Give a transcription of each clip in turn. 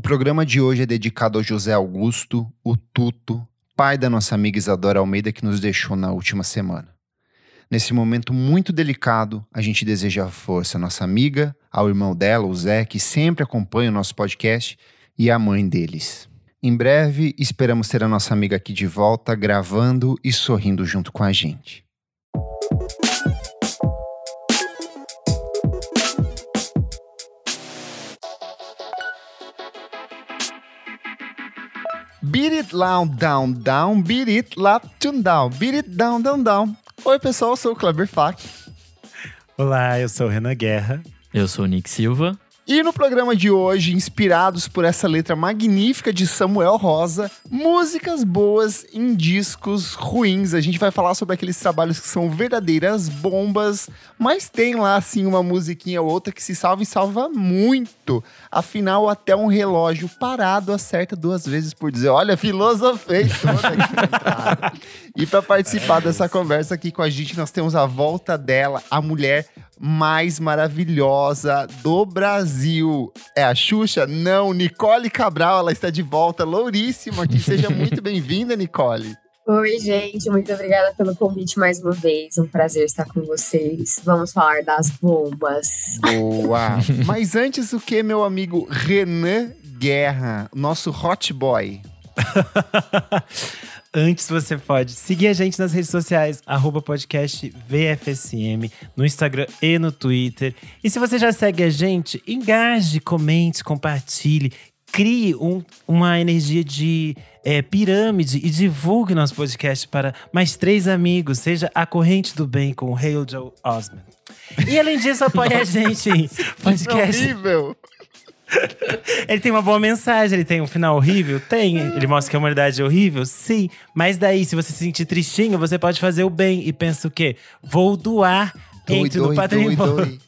O programa de hoje é dedicado ao José Augusto, o Tuto, pai da nossa amiga Isadora Almeida que nos deixou na última semana. Nesse momento muito delicado, a gente deseja força à nossa amiga, ao irmão dela, o Zé, que sempre acompanha o nosso podcast, e à mãe deles. Em breve, esperamos ter a nossa amiga aqui de volta, gravando e sorrindo junto com a gente. Beat it loud, down, down, beat it loud, tune down, beat it down, down, down. Oi, pessoal, eu sou o Kleber Fak. Olá, eu sou o Renan Guerra. Eu sou o Nick Silva. E no programa de hoje, inspirados por essa letra magnífica de Samuel Rosa, músicas boas em discos ruins. A gente vai falar sobre aqueles trabalhos que são verdadeiras bombas, mas tem lá assim uma musiquinha ou outra que se salva e salva muito. Afinal, até um relógio parado acerta duas vezes por dizer: Olha, filosofei toda aqui E para participar dessa conversa aqui com a gente, nós temos a volta dela, a mulher mais maravilhosa do Brasil. É a Xuxa? Não, Nicole Cabral, ela está de volta, louríssima aqui. Seja muito bem-vinda, Nicole. Oi, gente, muito obrigada pelo convite mais uma vez. Um prazer estar com vocês. Vamos falar das bombas. Boa! Mas antes, o que, meu amigo Renan Guerra, nosso hot boy? Antes você pode seguir a gente nas redes sociais, arroba podcast VFSM, no Instagram e no Twitter. E se você já segue a gente, engaje, comente, compartilhe, crie um, uma energia de é, pirâmide e divulgue nosso podcast para mais três amigos. Seja a corrente do bem com o Hail Joe Osman. E além disso, apoie a gente em podcast. Horrível! ele tem uma boa mensagem, ele tem um final horrível? Tem. Ele mostra que a humanidade é horrível? Sim. Mas daí, se você se sentir tristinho, você pode fazer o bem e pensa o quê? Vou doar. Doi, Entre doi, doi, doi.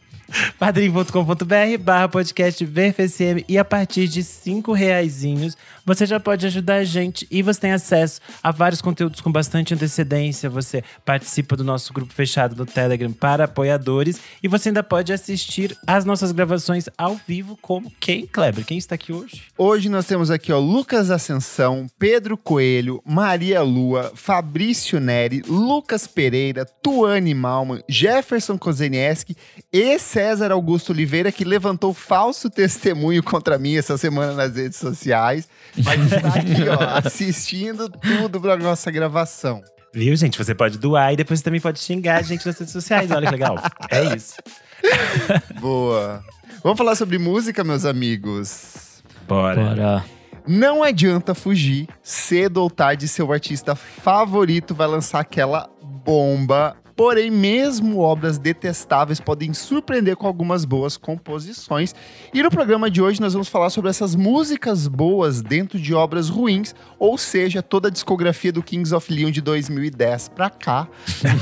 padrim.com.br barra podcast VFSM e a partir de cinco reaisinhos você já pode ajudar a gente e você tem acesso a vários conteúdos com bastante antecedência. Você participa do nosso grupo fechado do Telegram para apoiadores e você ainda pode assistir as nossas gravações ao vivo como quem, Kleber? Quem está aqui hoje? Hoje nós temos aqui ó, Lucas Ascensão, Pedro Coelho, Maria Lua, Fabrício Neri, Lucas Pereira, Tuane Malman, Jefferson Kozenieski e César Augusto Oliveira, que levantou falso testemunho contra mim essa semana nas redes sociais. Mas está aqui, ó, assistindo tudo para nossa gravação. Viu, gente? Você pode doar e depois você também pode xingar a gente nas redes sociais. Olha que legal. É isso. Boa. Vamos falar sobre música, meus amigos. Bora. Bora. Não adianta fugir, cedo ou tarde, seu artista favorito vai lançar aquela bomba. Porém, mesmo obras detestáveis podem surpreender com algumas boas composições. E no programa de hoje nós vamos falar sobre essas músicas boas dentro de obras ruins, ou seja, toda a discografia do Kings of Leon de 2010 pra cá.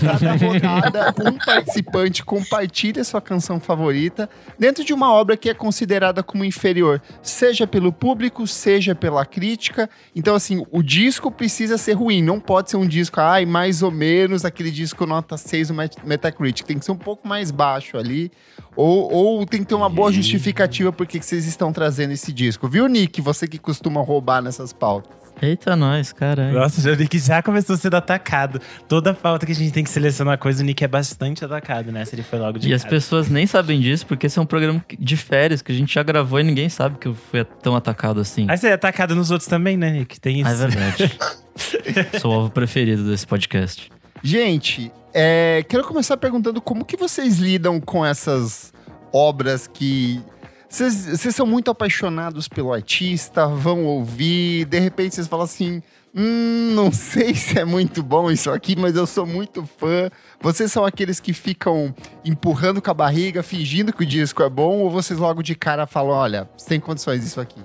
Cada rodada, um participante compartilha sua canção favorita dentro de uma obra que é considerada como inferior, seja pelo público, seja pela crítica. Então, assim, o disco precisa ser ruim, não pode ser um disco, ai, mais ou menos, aquele disco nota 6 no Met- Metacritic. Tem que ser um pouco mais baixo ali. Ou, ou tem que ter uma boa justificativa por que vocês estão trazendo esse disco. Viu, Nick? Você que costuma roubar nessas pautas. Eita, nós, caralho. Nossa, já- o Nick já começou sendo atacado. Toda pauta que a gente tem que selecionar coisa, o Nick é bastante atacado, né? Se ele foi logo de E as cara. pessoas nem sabem disso, porque esse é um programa de férias que a gente já gravou e ninguém sabe que eu fui tão atacado assim. Aí você é atacado nos outros também, né, Nick? Tem isso. Ah, é verdade. Sou o alvo preferido desse podcast. Gente, é, quero começar perguntando como que vocês lidam com essas obras que vocês são muito apaixonados pelo artista, vão ouvir, de repente vocês falam assim, hum, não sei se é muito bom isso aqui, mas eu sou muito fã. Vocês são aqueles que ficam empurrando com a barriga, fingindo que o disco é bom, ou vocês logo de cara falam, olha, sem condições isso aqui?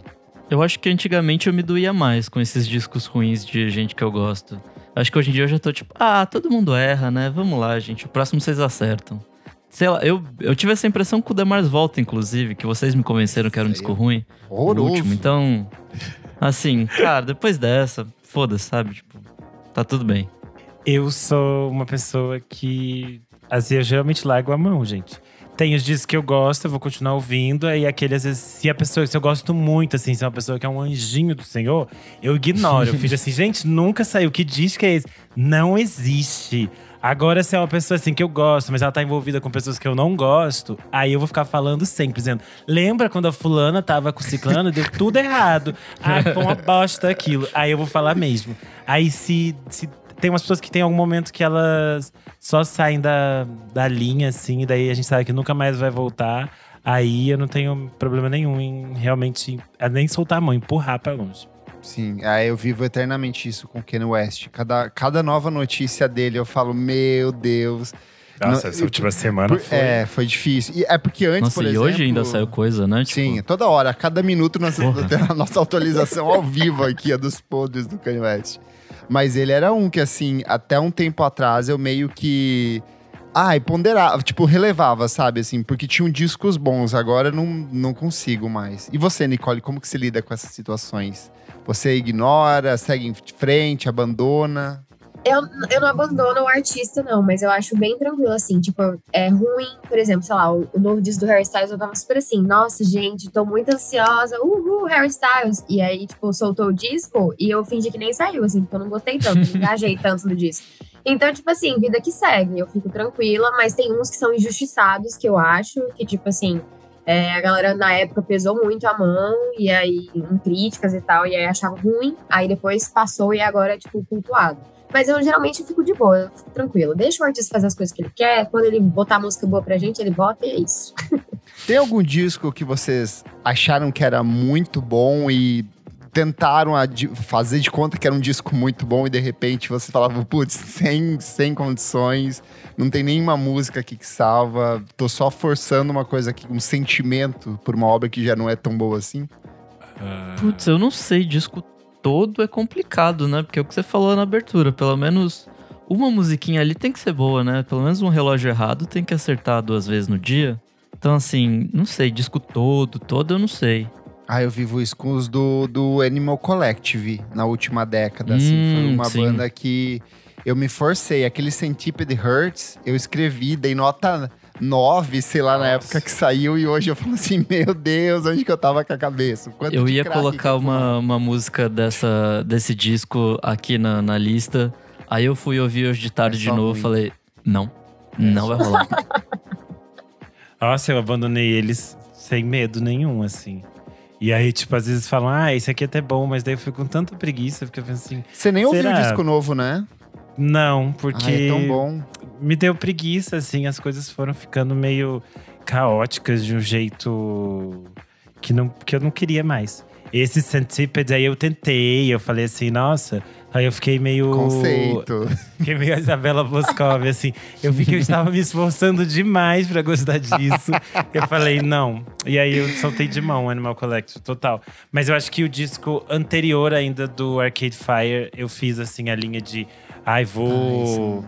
Eu acho que antigamente eu me doía mais com esses discos ruins de gente que eu gosto. Acho que hoje em dia eu já tô tipo, ah, todo mundo erra, né? Vamos lá, gente. O próximo vocês acertam. Sei lá, eu, eu tive essa impressão com o Demars Volta, inclusive, que vocês me convenceram que era um disco ruim. O Horroroso. último. Então, assim, cara, depois dessa, foda-se, sabe? Tipo, tá tudo bem. Eu sou uma pessoa que. Assim, eu geralmente largo a mão, gente. Tem os discos que eu gosto, eu vou continuar ouvindo. Aí aquele, às vezes, se a pessoa, se eu gosto muito, assim, se é uma pessoa que é um anjinho do Senhor, eu ignoro. eu fico assim, gente, nunca saiu. Que disco é esse? Não existe. Agora, se é uma pessoa assim que eu gosto, mas ela tá envolvida com pessoas que eu não gosto, aí eu vou ficar falando sempre, dizendo: lembra quando a fulana tava com o ciclano, deu tudo errado. Ah, foi uma bosta aquilo. Aí eu vou falar mesmo. Aí se, se tem umas pessoas que tem algum momento que elas só saem da, da linha, assim, e daí a gente sabe que nunca mais vai voltar. Aí eu não tenho problema nenhum em realmente nem soltar a mão, empurrar pra longe. Sim, aí eu vivo eternamente isso com o Kanye West. Cada, cada nova notícia dele eu falo, meu Deus. Nossa, essa última semana foi. É, foi difícil. E é porque antes, Nossa, por e exemplo. hoje ainda saiu coisa, né? Tipo, Sim, toda hora, a cada minuto nós temos a nossa atualização ao vivo aqui, a dos podres do Kanye West. Mas ele era um que, assim, até um tempo atrás eu meio que. Ai, ponderava, tipo, relevava, sabe, assim, porque tinham discos bons, agora não, não consigo mais. E você, Nicole, como que se lida com essas situações? Você ignora, segue em frente, abandona? Eu, eu não abandono o artista, não, mas eu acho bem tranquilo, assim, tipo, é ruim, por exemplo, sei lá, o, o novo disco do Harry Styles, eu tava super assim, nossa, gente, tô muito ansiosa, uhul, Harry Styles. E aí, tipo, soltou o disco e eu fingi que nem saiu, assim, porque eu não gostei tanto, não engajei tanto no disco. Então, tipo assim, vida que segue, eu fico tranquila, mas tem uns que são injustiçados, que eu acho, que, tipo assim, é, a galera na época pesou muito a mão, e aí, em críticas e tal, e aí achava ruim, aí depois passou e agora é, tipo, cultuado. Mas eu geralmente fico de boa, eu fico tranquilo. Deixa o artista fazer as coisas que ele quer, quando ele botar música boa pra gente, ele bota e é isso. Tem algum disco que vocês acharam que era muito bom e tentaram fazer de conta que era um disco muito bom e de repente você falava, putz, sem, sem condições, não tem nenhuma música aqui que salva, tô só forçando uma coisa aqui, um sentimento por uma obra que já não é tão boa assim? Putz, eu não sei, disco todo é complicado, né? Porque é o que você falou na abertura, pelo menos uma musiquinha ali tem que ser boa, né? Pelo menos um relógio errado tem que acertar duas vezes no dia. Então, assim, não sei, disco todo, todo eu não sei. Ah, eu vivo isso com os do, do Animal Collective na última década. Assim. Hum, Foi uma sim. banda que eu me forcei. Aquele Centipede Hurts, eu escrevi, dei nota 9, sei lá, na época que saiu. E hoje eu falo assim, meu Deus, onde que eu tava com a cabeça? Quanto eu ia colocar uma, uma música dessa, desse disco aqui na, na lista. Aí eu fui ouvir hoje de tarde É de novo ruim. falei, não, não vai rolar. Nossa, eu abandonei eles sem medo nenhum, assim. E aí, tipo, às vezes falam, ah, esse aqui é até bom, mas daí eu fico com tanta preguiça, porque eu penso assim, Você nem ouviu o disco novo, né? Não, porque Ah, é tão bom. me deu preguiça, assim, as coisas foram ficando meio caóticas de um jeito que, não, que eu não queria mais. Esse Centipede aí eu tentei, eu falei assim, nossa. Aí eu fiquei meio. Conceito. Fiquei meio a Isabela Boscov, assim. Eu vi que eu estava me esforçando demais pra gostar disso. Eu falei, não. E aí eu soltei de mão Animal Collective, total. Mas eu acho que o disco anterior ainda do Arcade Fire, eu fiz assim a linha de. Ai, vou.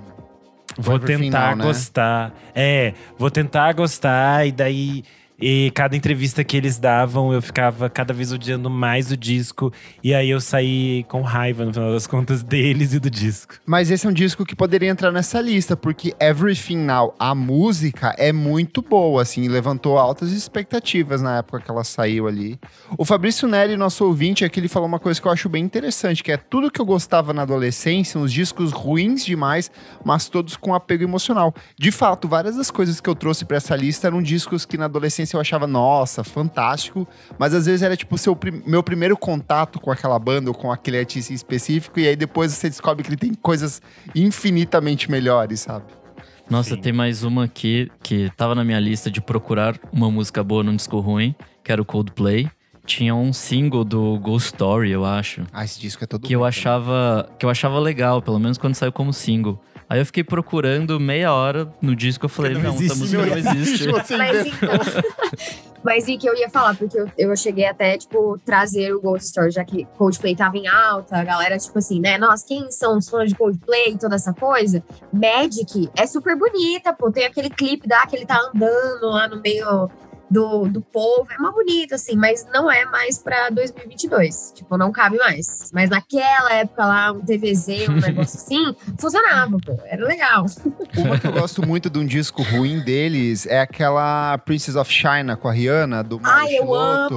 Vou Foi pro tentar final, né? gostar. É, vou tentar gostar, e daí. E cada entrevista que eles davam, eu ficava cada vez odiando mais o disco. E aí eu saí com raiva, no final das contas, deles e do disco. Mas esse é um disco que poderia entrar nessa lista, porque Everything Now, a música, é muito boa, assim, levantou altas expectativas na época que ela saiu ali. O Fabrício Neri, nosso ouvinte, aqui ele falou uma coisa que eu acho bem interessante, que é tudo que eu gostava na adolescência, uns discos ruins demais, mas todos com apego emocional. De fato, várias das coisas que eu trouxe pra essa lista eram discos que na adolescência eu achava, nossa, fantástico, mas às vezes era tipo seu meu primeiro contato com aquela banda ou com aquele artista em específico, e aí depois você descobre que ele tem coisas infinitamente melhores, sabe? Nossa, Sim. tem mais uma aqui que tava na minha lista de procurar uma música boa num disco ruim, que era o Coldplay. Tinha um single do Ghost Story, eu acho. Ah, esse disco é todo que eu ruim achava que eu achava legal, pelo menos quando saiu como single. Aí eu fiquei procurando meia hora no disco, eu falei, Não não, essa existe, música não existe. Você Mas inventou. então. Mas e que eu ia falar, porque eu, eu cheguei até, tipo, trazer o Ghost Story, já que Coldplay tava em alta, a galera, tipo assim, né? Nossa, quem são os fãs de Coldplay e toda essa coisa? Magic é super bonita, pô. Tem aquele clipe lá que ele tá andando lá no meio do, do povo. É uma bonita, assim, mas não é mais pra 2022. Tipo, não cabe mais. Mas naquela época lá, um TVZ, um negócio assim, funcionava, pô. Era legal. Uma que eu gosto muito de um disco ruim deles é aquela Princess of China com a Rihanna, do Mauro Ai, eu amo!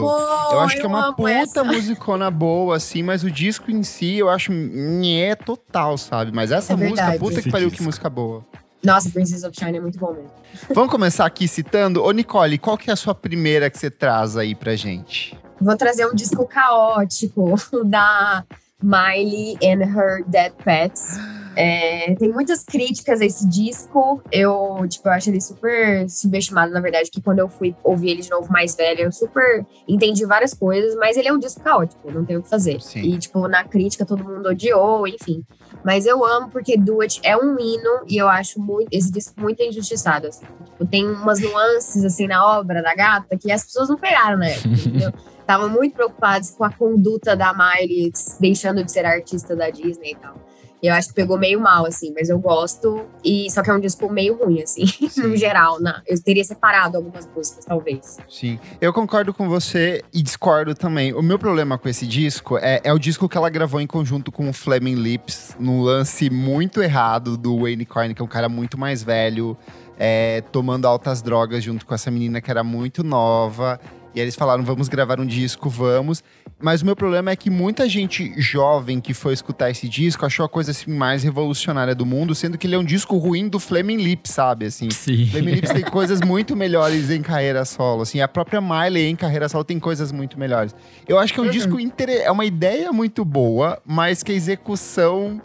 Eu acho que é uma puta essa. musicona boa, assim, mas o disco em si eu acho é total, sabe? Mas essa É música, verdade. puta que pariu, disco. que música boa. Nossa, Princess of China é muito bom mesmo. Vamos começar aqui citando. Ô, Nicole, qual que é a sua primeira que você traz aí pra gente? Vou trazer um disco caótico da Miley and Her Dead Pets. É, tem muitas críticas a esse disco. Eu, tipo, eu acho ele super subestimado, na verdade, que quando eu fui ouvir ele de novo mais velho, eu super entendi várias coisas, mas ele é um disco caótico, não tem o que fazer. Sim. E, tipo, na crítica todo mundo odiou, enfim. Mas eu amo porque Do It é um hino e eu acho muito, esse disco muito injustiçado. Assim. Tipo, tem umas nuances, assim, na obra da gata que as pessoas não pegaram na época, entendeu? Estavam muito preocupados com a conduta da Miley deixando de ser artista da Disney e tal. Eu acho que pegou meio mal, assim, mas eu gosto. E só que é um disco meio ruim, assim, no geral. Na, eu teria separado algumas músicas, talvez. Sim, eu concordo com você e discordo também. O meu problema com esse disco é, é o disco que ela gravou em conjunto com o Flaming Lips, num lance muito errado do Wayne Coyne, que é um cara muito mais velho, é, tomando altas drogas junto com essa menina que era muito nova. E aí eles falaram, vamos gravar um disco, vamos. Mas o meu problema é que muita gente jovem que foi escutar esse disco achou a coisa assim, mais revolucionária do mundo, sendo que ele é um disco ruim do Flaming Lips, sabe? Assim, Sim. Flaming Lips tem coisas muito melhores em carreira solo. Assim, a própria Miley em carreira solo tem coisas muito melhores. Eu acho que é um Uhum. disco inter... é uma ideia muito boa, mas que a execução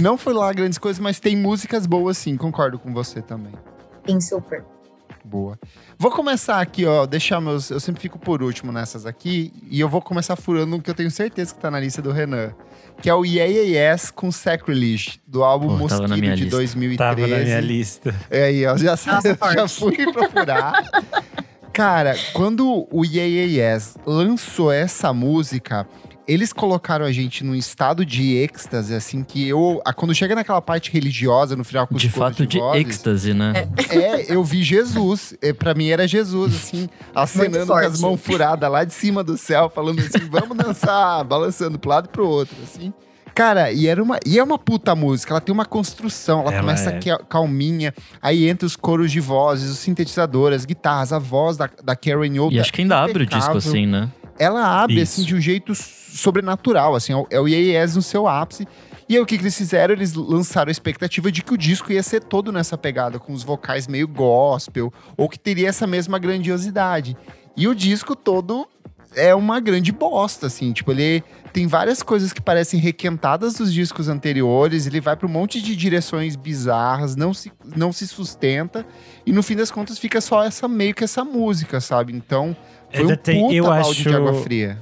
não foi lá grandes coisas, mas tem músicas boas sim. Concordo com você também. Em super. Boa. Vou começar aqui, ó, deixar meus. Eu sempre fico por último nessas aqui. E eu vou começar furando um que eu tenho certeza que tá na lista do Renan. Que é o Yeah Yeah Yes com Sacrilege, do álbum Pô, tava na Mosquito minha de lista. 2013. Tava na minha lista. É aí, ó, já, Nossa, já fui procurar. Cara, quando o Yeah Yeah Yes lançou essa música, eles colocaram a gente num estado de êxtase, assim, que eu... a- Quando chega naquela parte religiosa, no final com os De fato, de vozes, êxtase, né? É, eu vi Jesus. É, pra mim era Jesus, assim, acenando com as mãos furadas lá de cima do céu, falando assim, vamos dançar, balançando pro lado e pro outro, assim. Cara, e, era uma, e é uma puta música, ela tem uma construção, ela, Ela começa é. que- calminha, aí entra os coros de vozes, os sintetizadores, as guitarras, a voz da, da Karen Yoga. E acho que ainda abre o disco assim, né? Ela abre, Isso. assim, de um jeito sobrenatural, assim, é o- é o Yes no seu ápice. E aí, o que, que eles fizeram? Eles lançaram a expectativa de que o disco ia ser todo nessa pegada, com os vocais meio gospel, ou que teria essa mesma grandiosidade. E o disco todo é uma grande bosta, assim. Tipo, ele tem várias coisas que parecem requentadas dos discos anteriores, ele vai para um monte de direções bizarras, não se, não se sustenta, e no fim das contas fica só essa meio que essa música, sabe? Então, foi Ainda um tem- eu acho- de água fria.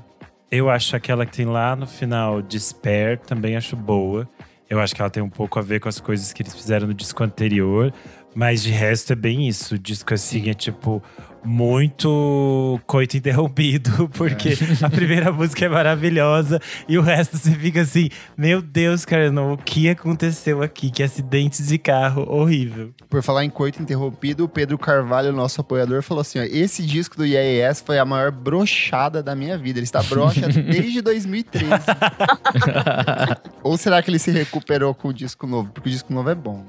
Eu acho aquela que tem lá no final, Despair, também acho boa. Eu acho que ela tem um pouco a ver com as coisas que eles fizeram no disco anterior. Mas de resto é bem isso. O disco assim é tipo muito coito interrompido, porque a primeira música é maravilhosa e o resto você fica assim: Meu Deus, cara, não, o que aconteceu aqui? Que acidente de carro horrível. Por falar em coito interrompido, o Pedro Carvalho, nosso apoiador, falou assim: ó, esse disco do IAS foi a maior brochada da minha vida. Ele está broxa desde 2013. Ou será que ele se recuperou com o disco novo? Porque o disco novo é bom.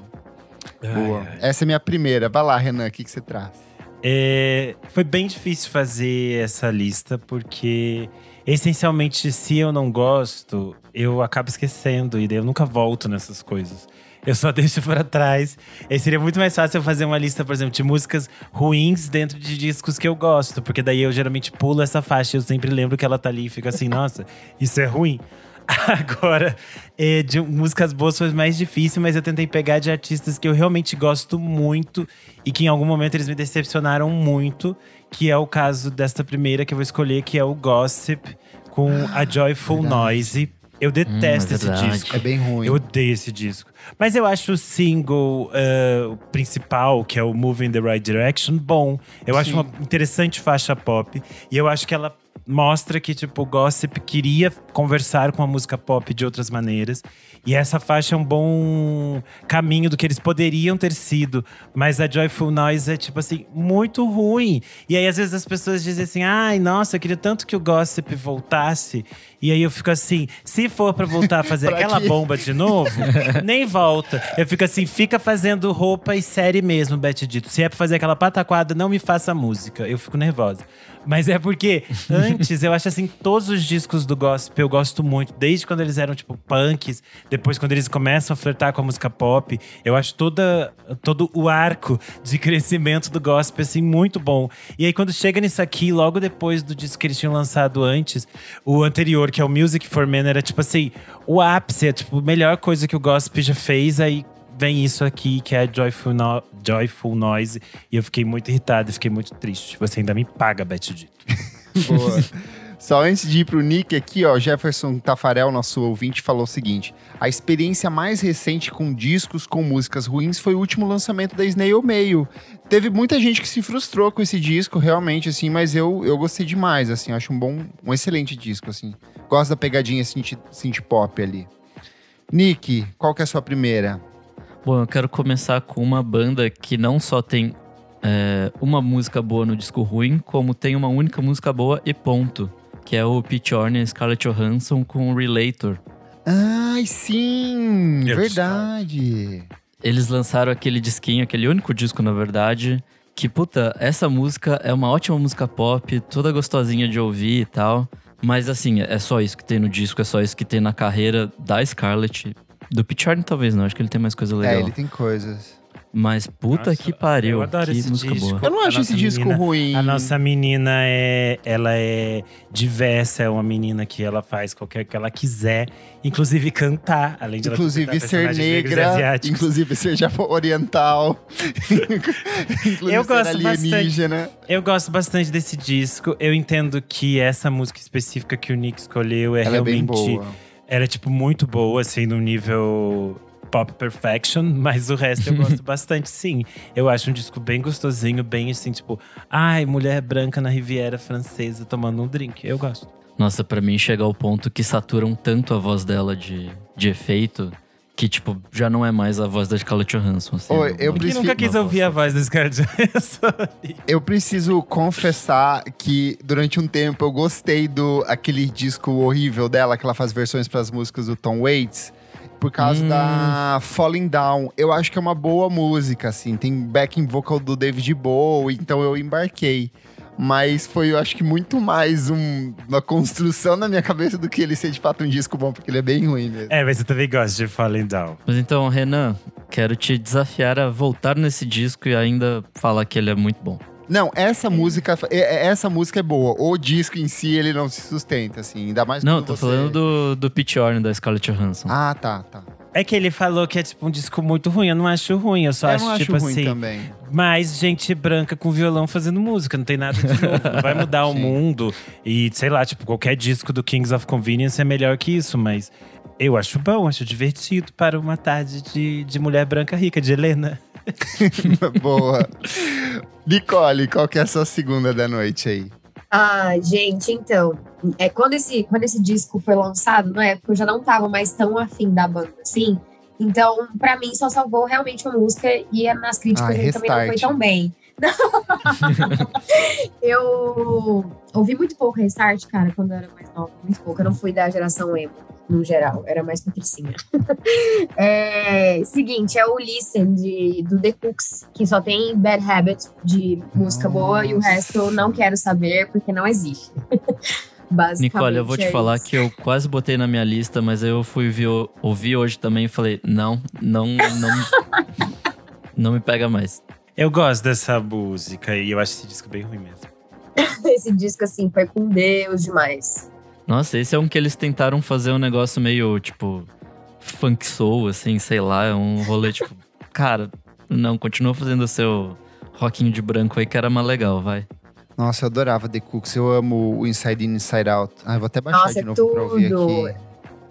né? Boa. Ai, ai. Essa é minha primeira. Vai lá, Renan, o que, que você traz? É, foi bem difícil fazer essa lista, porque essencialmente, se eu não gosto, eu acabo esquecendo e daí eu nunca volto nessas coisas. Eu só deixo para trás. E seria muito mais fácil eu fazer uma lista, por exemplo, de músicas ruins dentro de discos que eu gosto, porque daí eu geralmente pulo essa faixa e eu sempre lembro que ela tá ali e fico assim, nossa, isso é ruim. Agora, é, de músicas boas foi mais difícil, mas eu tentei pegar de artistas que eu realmente gosto muito e que em algum momento eles me decepcionaram muito, que é o caso desta primeira que eu vou escolher, que é o Gossip com a Joyful verdade. Noise. Eu detesto é esse disco. É bem ruim. Eu odeio esse disco. Mas eu acho o single o principal, que é o Moving in the Right Direction, bom. Eu acho Sim. uma interessante faixa pop. E eu acho que ela mostra que, tipo, o gossip queria conversar com a música pop de outras maneiras. E essa faixa é um bom caminho do que eles poderiam ter sido. Mas a Joyful Noise é, tipo assim, muito ruim. E aí, às vezes, as pessoas dizem assim: ai, nossa, eu queria tanto que o gossip voltasse. E aí eu fico assim: se for pra voltar a fazer aquela quê? bomba de novo, nem volta. Eu fico assim: fica fazendo roupa e série mesmo, Beth Dito. Se é pra fazer aquela pataquada, não me faça música. Eu fico nervosa. Mas é porque antes, eu acho assim, todos os discos do gospel eu gosto muito. Desde quando eles eram, tipo, punks. Depois, quando eles começam a flertar com a música pop. Eu acho toda, todo o arco de crescimento do gospel, assim, muito bom. E aí, quando chega nisso aqui, logo depois do disco que eles tinham lançado antes, o anterior, que é o Music for Men, era tipo assim, o ápice, é tipo, a melhor coisa que o gospel já fez. Aí vem isso aqui, que é Joyful, no Joyful Noise. E eu fiquei muito irritado, e fiquei muito triste. Você ainda me paga, Beth Dito. Boa. Só antes de ir pro Nick aqui, ó, Jefferson Tafarel, nosso ouvinte, falou o seguinte: a experiência mais recente com discos com músicas ruins foi o último lançamento da Snail Mail. Teve muita gente que se frustrou com esse disco, realmente, assim, mas eu, eu gostei demais, assim, acho um bom, um excelente disco, assim. Gosto da pegadinha synth, synth pop ali. Nick, qual que é a sua primeira? Bom, eu quero começar com uma banda que não só tem é, uma música boa no disco ruim, como tem uma única música boa e ponto. Que é o Pete Orne e Scarlett Johansson com o Relator. Ai, sim! Eu verdade! Eles lançaram aquele disquinho, aquele único disco, na verdade. Que, puta, essa música é uma ótima música pop, toda gostosinha de ouvir e tal. Mas, assim, é só isso que tem no disco, é só isso que tem na carreira da Scarlett. Do Pete Orne, talvez não, acho que ele tem mais coisa legal. É, ele tem coisas. Mas, puta Nossa, que pariu, eu adoro que esse música disco. boa. Eu não acho esse disco menina- ruim. A nossa menina é, ela é diversa, é uma menina que ela faz qualquer que ela quiser, inclusive cantar, além de Inclusive ser negra, inclusive ser oriental, inclusive Eu ser gosto alienígena. Eu gosto bastante desse disco. Eu entendo que essa música específica que o Nick escolheu é Ela é boa. Era, tipo, muito boa, assim, no nível pop perfection, mas o resto eu gosto bastante, sim. Eu acho um disco bem gostosinho, bem assim, tipo, ai, mulher branca na Riviera Francesa tomando um drink. Eu gosto. Nossa, pra mim chega ao ponto que saturam tanto a voz dela de, de efeito que, tipo, já não é mais a voz da Scarlett Johansson. Assim, Oi, no- eu prefiro- nunca quis ouvir a voz da Scarlett Johansson? Eu preciso confessar que durante um tempo eu gostei do aquele disco horrível dela, que ela faz versões para as músicas do Tom Waits. Por causa Hum. da Falling Down. Eu acho que é uma boa música, assim. Tem backing vocal do David Bowie, então eu embarquei. Mas foi, eu acho que muito mais um- uma construção na minha cabeça do que ele ser de fato um disco bom, porque ele é bem ruim mesmo. é, mas eu também gosto de Falling Down. Mas então, Renan, quero te desafiar a voltar nesse disco e ainda falar que ele é muito bom. Não, essa música, é- é- essa música é boa. O disco em si, ele não se sustenta, assim. Ainda mais Não, tô você- falando do, do Pete Orne da Scarlett Johansson. Ah, tá, tá. É que ele falou que é tipo um disco muito ruim. Eu não acho ruim, eu só eu acho, acho tipo ruim assim. também. mais gente branca com violão fazendo música, não tem nada de novo. Não vai mudar o mundo. E, sei lá, tipo, qualquer disco do Kings of Convenience é melhor que isso, mas eu acho bom, acho divertido para uma tarde de, de mulher branca rica, de Helena. Boa. Nicole, qual que é a sua segunda da noite aí? Ah, gente, então. É, quando, esse, quando esse disco foi lançado, na época eu já não tava mais tão afim da banda assim. Então, pra mim, só salvou realmente uma música e nas críticas Ah, ele também não foi tão bem. eu ouvi muito pouco Restart, cara, quando eu era mais nova, muito pouco. Eu não fui da geração emo, no geral, era mais patricinha. é, seguinte, é o Listen de, do The Cooks, que só tem Bad Habit de música boa e o Nossa. resto eu não quero saber porque não existe. Nicole, eu vou te é falar isso. que eu quase botei na minha lista, mas eu fui vi- ouvir hoje também e falei, não, não, não, não me pega mais. Eu gosto dessa música e eu acho esse disco bem ruim mesmo. esse disco, assim, foi com Deus demais. Nossa, esse é um que eles tentaram fazer um negócio meio, tipo, funk soul, assim, sei lá, é um rolê, tipo, cara, não, continua fazendo o seu rockinho de branco aí que era mais legal, vai. Nossa, eu adorava The Cooks. Eu amo o Inside In, Inside Out. Ah, eu vou até baixar Nossa, de é novo pra ouvir tudo. aqui.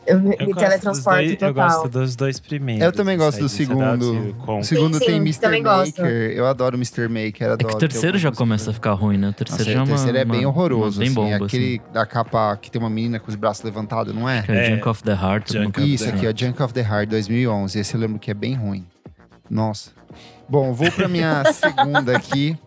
Eu me Eu gosto, dos teletransporto dois, eu total. gosto dos dois primeiros. Eu também gosto do segundo. o segundo Sim, tem sim, Mr. também gosto. Maker. Eu adoro Mr. Maker. É Adoro. que o terceiro já começa a ficar ruim, né? O terceiro Nossa, já é o uma, terceiro é bem uma- horroroso. uma bem assim. bomba, Aquele assim. da capa que tem uma menina com os braços levantados, não é? É, É. Junk of the Heart. Junk Isso the dizer. aqui, ó, Junk of the Heart 2011. Esse eu lembro que é bem ruim. Nossa. Bom, vou pra minha segunda aqui.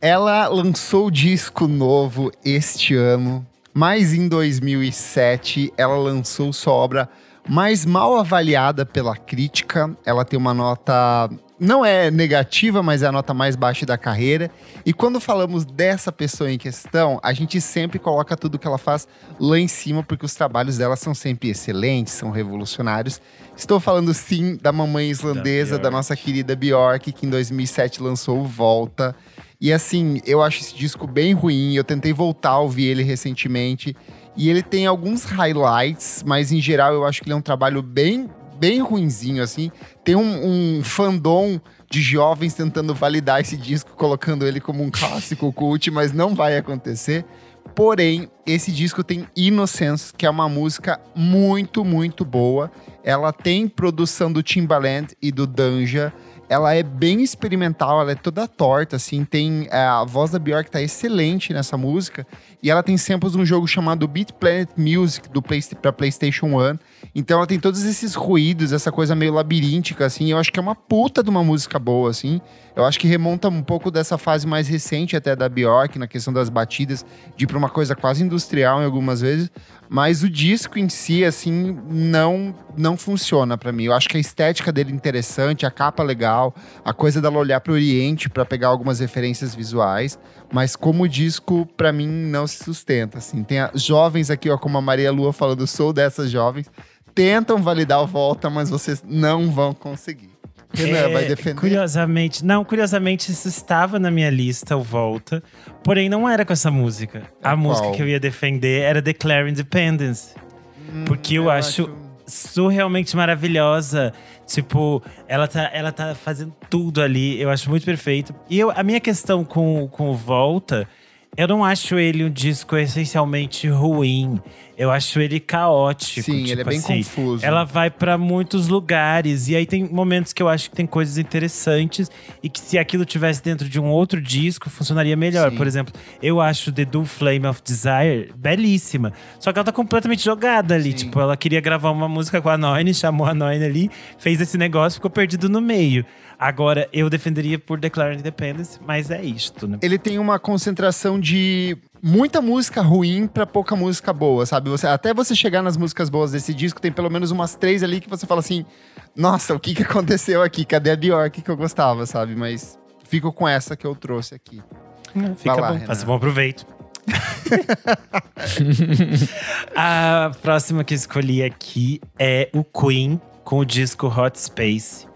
Ela lançou o disco novo este ano, mas em 2007 ela lançou sua obra mais mal avaliada pela crítica. Ela tem uma nota não é negativa, mas é a nota mais baixa da carreira. E quando falamos dessa pessoa em questão, a gente sempre coloca tudo que ela faz lá em cima, porque os trabalhos dela são sempre excelentes, são revolucionários. Estou falando sim da mamãe islandesa, da, Björk. nossa querida Bjork, que em 2007 lançou Volta. E assim, eu acho esse disco bem ruim. Eu tentei voltar a ouvir ele recentemente. E ele tem alguns highlights, mas em geral eu acho que ele é um trabalho bem, bem ruinzinho, assim. Tem um, um fandom de jovens tentando validar esse disco, colocando ele como um clássico cult, mas não vai acontecer. Porém, esse disco tem Innocence, que é uma música muito, muito boa. Ela tem produção do Timbaland e do Danja. Ela é bem experimental, ela é toda torta, assim. Tem é, a voz da Bjork tá excelente nessa música. E ela tem samples de um jogo chamado Beat Planet Music do Play, pra PlayStation 1. Então ela tem todos esses ruídos, essa coisa meio labiríntica, assim. Eu acho que é uma puta de uma música boa, assim. Eu acho que remonta um pouco dessa fase mais recente até da Bjork, na questão das batidas, de ir pra uma coisa quase industrial em algumas vezes. Mas o disco em si, assim, não não funciona pra mim. Eu acho que a estética dele é interessante, a capa legal, a coisa dela olhar pro Oriente pra pegar algumas referências visuais. Mas como disco, pra mim, não se sustenta, assim. Tem a- jovens aqui, ó, como a Maria Lua falando, sou dessas jovens, tentam validar o Volta, mas vocês não vão conseguir. Renan, É, vai defender? Curiosamente, não, curiosamente isso estava na minha lista, o Volta. Porém, não era com essa música. A música que eu ia defender era Declare Independence. Porque eu acho surrealmente maravilhosa. Tipo, ela tá, ela tá fazendo tudo ali. Eu acho muito perfeito. E eu, a minha questão com, com o Volta, eu não acho ele um disco essencialmente ruim. Eu acho ele caótico. Sim, ele é tipo bem assim. confuso. Ela vai pra muitos lugares e aí tem momentos que eu acho que tem coisas interessantes e que se aquilo tivesse dentro de um outro disco funcionaria melhor. Sim. Por exemplo, eu acho The Do Flame of Desire belíssima, só que ela tá completamente jogada ali, Sim. tipo, ela queria gravar uma música com a Noine, chamou a Noine ali, fez esse negócio, ficou perdido no meio. Agora, eu defenderia por Declare Independence, mas é isto, né? ele tem uma concentração de muita música ruim pra pouca música boa, sabe? Você, até você chegar nas músicas boas desse disco, tem pelo menos umas três ali que você fala assim: nossa, o que, que aconteceu aqui? Cadê a Bjork que eu gostava, sabe? Mas fico com essa que eu trouxe aqui. Fica lá, bom, Renan. faça bom proveito. a próxima que eu escolhi aqui é o Queen com o disco Hot Space.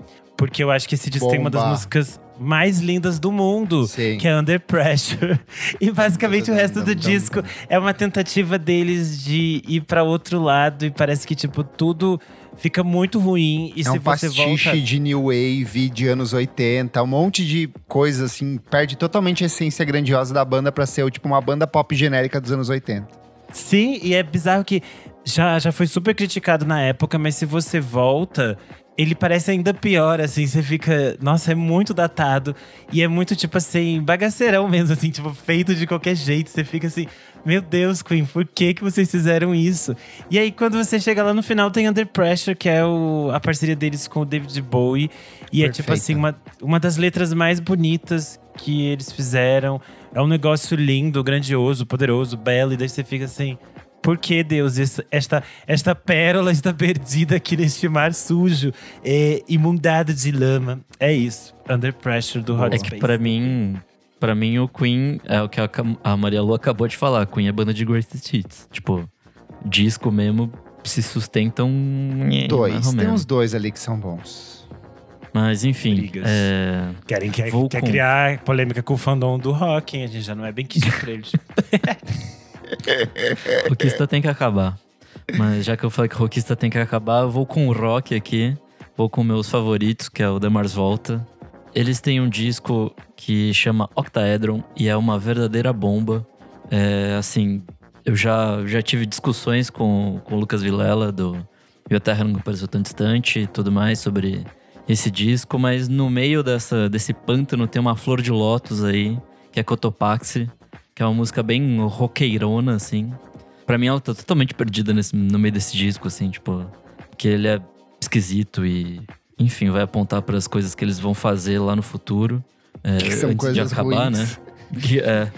Porque eu acho que esse disco tem uma das Bomba. músicas mais lindas do mundo, Sim. que é Under Pressure. E basicamente o resto do disco é uma tentativa deles de ir pra outro lado e parece que tipo tudo fica muito ruim e é se um você volta de New Wave, de anos 80, um monte de coisa assim, perde totalmente a essência grandiosa da banda pra ser tipo uma banda pop genérica dos anos 80. Sim, e é bizarro que já, já foi super criticado na época, mas se você volta, ele parece ainda pior, assim. Você fica. Nossa, é muito datado. E é muito, tipo assim, bagaceirão mesmo, assim, tipo, feito de qualquer jeito. Você fica assim, meu Deus, Queen, por que, que vocês fizeram isso? E aí, quando você chega lá no final, tem Under Pressure, que é o, a parceria deles com o David Bowie. E é tipo Perfeita. assim, uma, uma das letras mais bonitas que eles fizeram. É um negócio lindo, grandioso, poderoso, belo. E daí você fica assim. Por que, Deus, esta, esta pérola está perdida aqui neste mar sujo, é, imundado de lama? É isso. Under Pressure do Hot É Space. que pra mim, pra mim o Queen é o que a, a Maria Lu acabou de falar. Queen é banda de greatest hits. Tipo, disco mesmo se sustentam. Dois, tem uns dois ali que são bons. Mas enfim, é, Querem quer, Vou quer com- criar polêmica com o fandom do rock, hein? A gente já não é bem quis pra eles. rockista tem que acabar. Mas já que eu falei que rockista tem que acabar, eu vou com o rock aqui. Vou com meus favoritos, que é o The Mars Volta. Eles têm um disco que chama Octaedron e é uma verdadeira bomba. É, assim, eu já, já tive discussões com, com o Lucas Vilela do E a Terra Nunca Pareceu Tão Distante e tudo mais sobre esse disco, mas no meio dessa, desse pântano tem uma flor de lótus aí, que é Cotopaxi, que é uma música bem roqueirona, assim. Pra mim ela tá totalmente perdida nesse, no meio desse disco, assim, tipo, que ele é esquisito e, enfim, vai apontar para as coisas que eles vão fazer lá no futuro. É, Que são antes de acabar, ruins. né? Que é.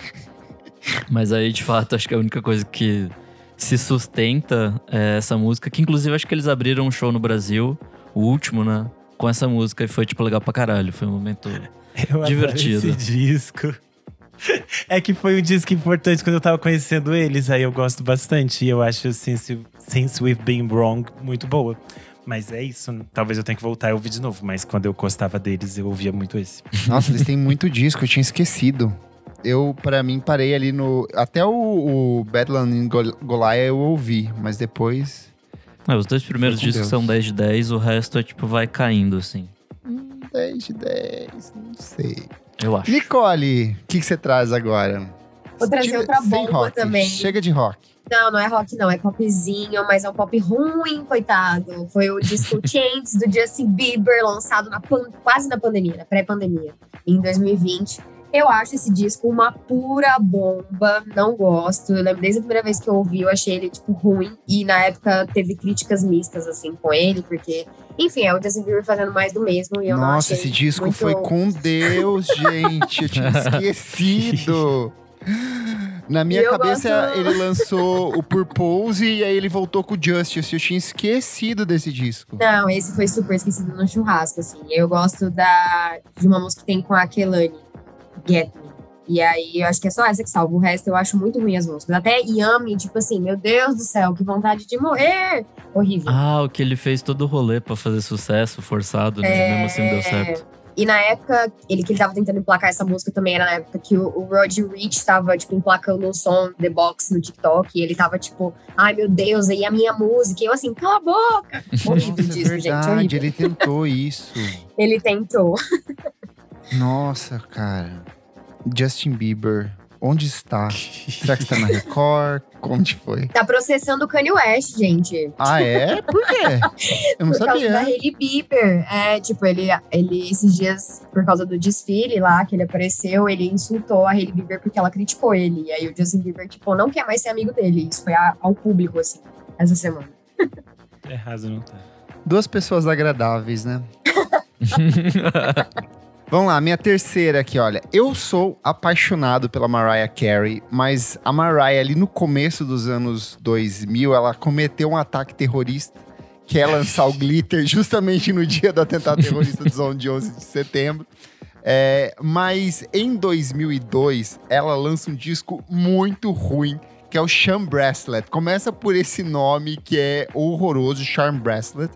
Mas aí, de fato, acho que a única coisa que se sustenta é essa música, que inclusive acho que eles abriram um show no Brasil, o último, né? Com essa música e foi, tipo, legal pra caralho. Foi um momento. Eu adoro Divertido. esse disco. É que foi um disco importante quando eu tava conhecendo eles, aí eu gosto bastante. E eu acho Since, Since We've Been Wrong muito boa. Mas é isso, talvez eu tenha que voltar e ouvir de novo. Mas quando eu gostava deles, eu ouvia muito esse. Nossa, eles têm muito disco, eu tinha esquecido. Eu, pra mim, parei ali no. Até o, o Badland in Gol Goliath eu ouvi, mas depois. É, os dois primeiros discos Deus. são 10 de 10, o resto é, tipo, vai caindo, assim. 10 de 10, não sei. Eu acho. Nicole, o que você traz agora? Vou trazer Tira- outra bomba rock, também. Chega de rock. Não, não é rock, não. É popzinho, mas é um pop ruim, coitado. Foi o disco Chance do Justin Bieber, lançado na pan- quase na pandemia, na pré-pandemia, em 2020. Eu acho esse disco uma pura bomba, não gosto. Eu lembro desde a primeira vez que eu ouvi, eu achei ele, tipo, ruim. E na época teve críticas mistas, assim, com ele, porque, enfim, é o Justin Bieber fazendo mais do mesmo. E eu não Nossa, achei esse disco muito- foi com Deus, gente. Eu tinha esquecido. Na minha cabeça, gosto- ele lançou o Purpose e aí ele voltou com o Justice. Eu tinha esquecido desse disco. Não, esse foi super esquecido no churrasco, assim. Eu gosto da, de uma música que tem com a Kelani, Get Me. E aí, eu acho que é só essa que salva. O resto eu acho muito ruim as músicas. Até Yami, tipo assim, meu Deus do céu, que vontade de morrer. Horrível. Ah, o que ele fez todo o rolê pra fazer sucesso, forçado, né? É. Mesmo assim não deu certo. E na época, ele que ele tava tentando emplacar essa música também era na época que o, o Roger Rich tava, tipo, emplacando um som The Box no TikTok. E ele tava, tipo, ai meu Deus, aí a minha música. E eu assim, cala a boca. Horrível Nossa, é disso, gente. verdade, Horrível. ele tentou isso. Ele tentou. Nossa, cara. Justin Bieber, onde está? Será que está na Record? Onde foi? Tá processando o Kanye West, gente. Ah, é? Por quê? Eu não por causa da sabia. Hailey Bieber. É, tipo, ele, ele, esses dias, por causa do desfile lá, que ele apareceu, ele insultou a Hailey Bieber porque ela criticou ele. E aí o Justin Bieber, tipo, não quer mais ser amigo dele. Isso foi a- ao público, assim, essa semana. Errado não tá. Duas pessoas agradáveis, né? Vamos lá, minha terceira aqui, olha. Eu sou apaixonado pela Mariah Carey, mas a Mariah ali no começo dos anos 2000, ela cometeu um ataque terrorista, que é lançar o Glitter justamente no dia do atentado terrorista do de 11 de setembro. É, mas em 2002, ela lança um disco muito ruim, que é o Charm Bracelet. Começa por esse nome que é horroroso, Charm Bracelet.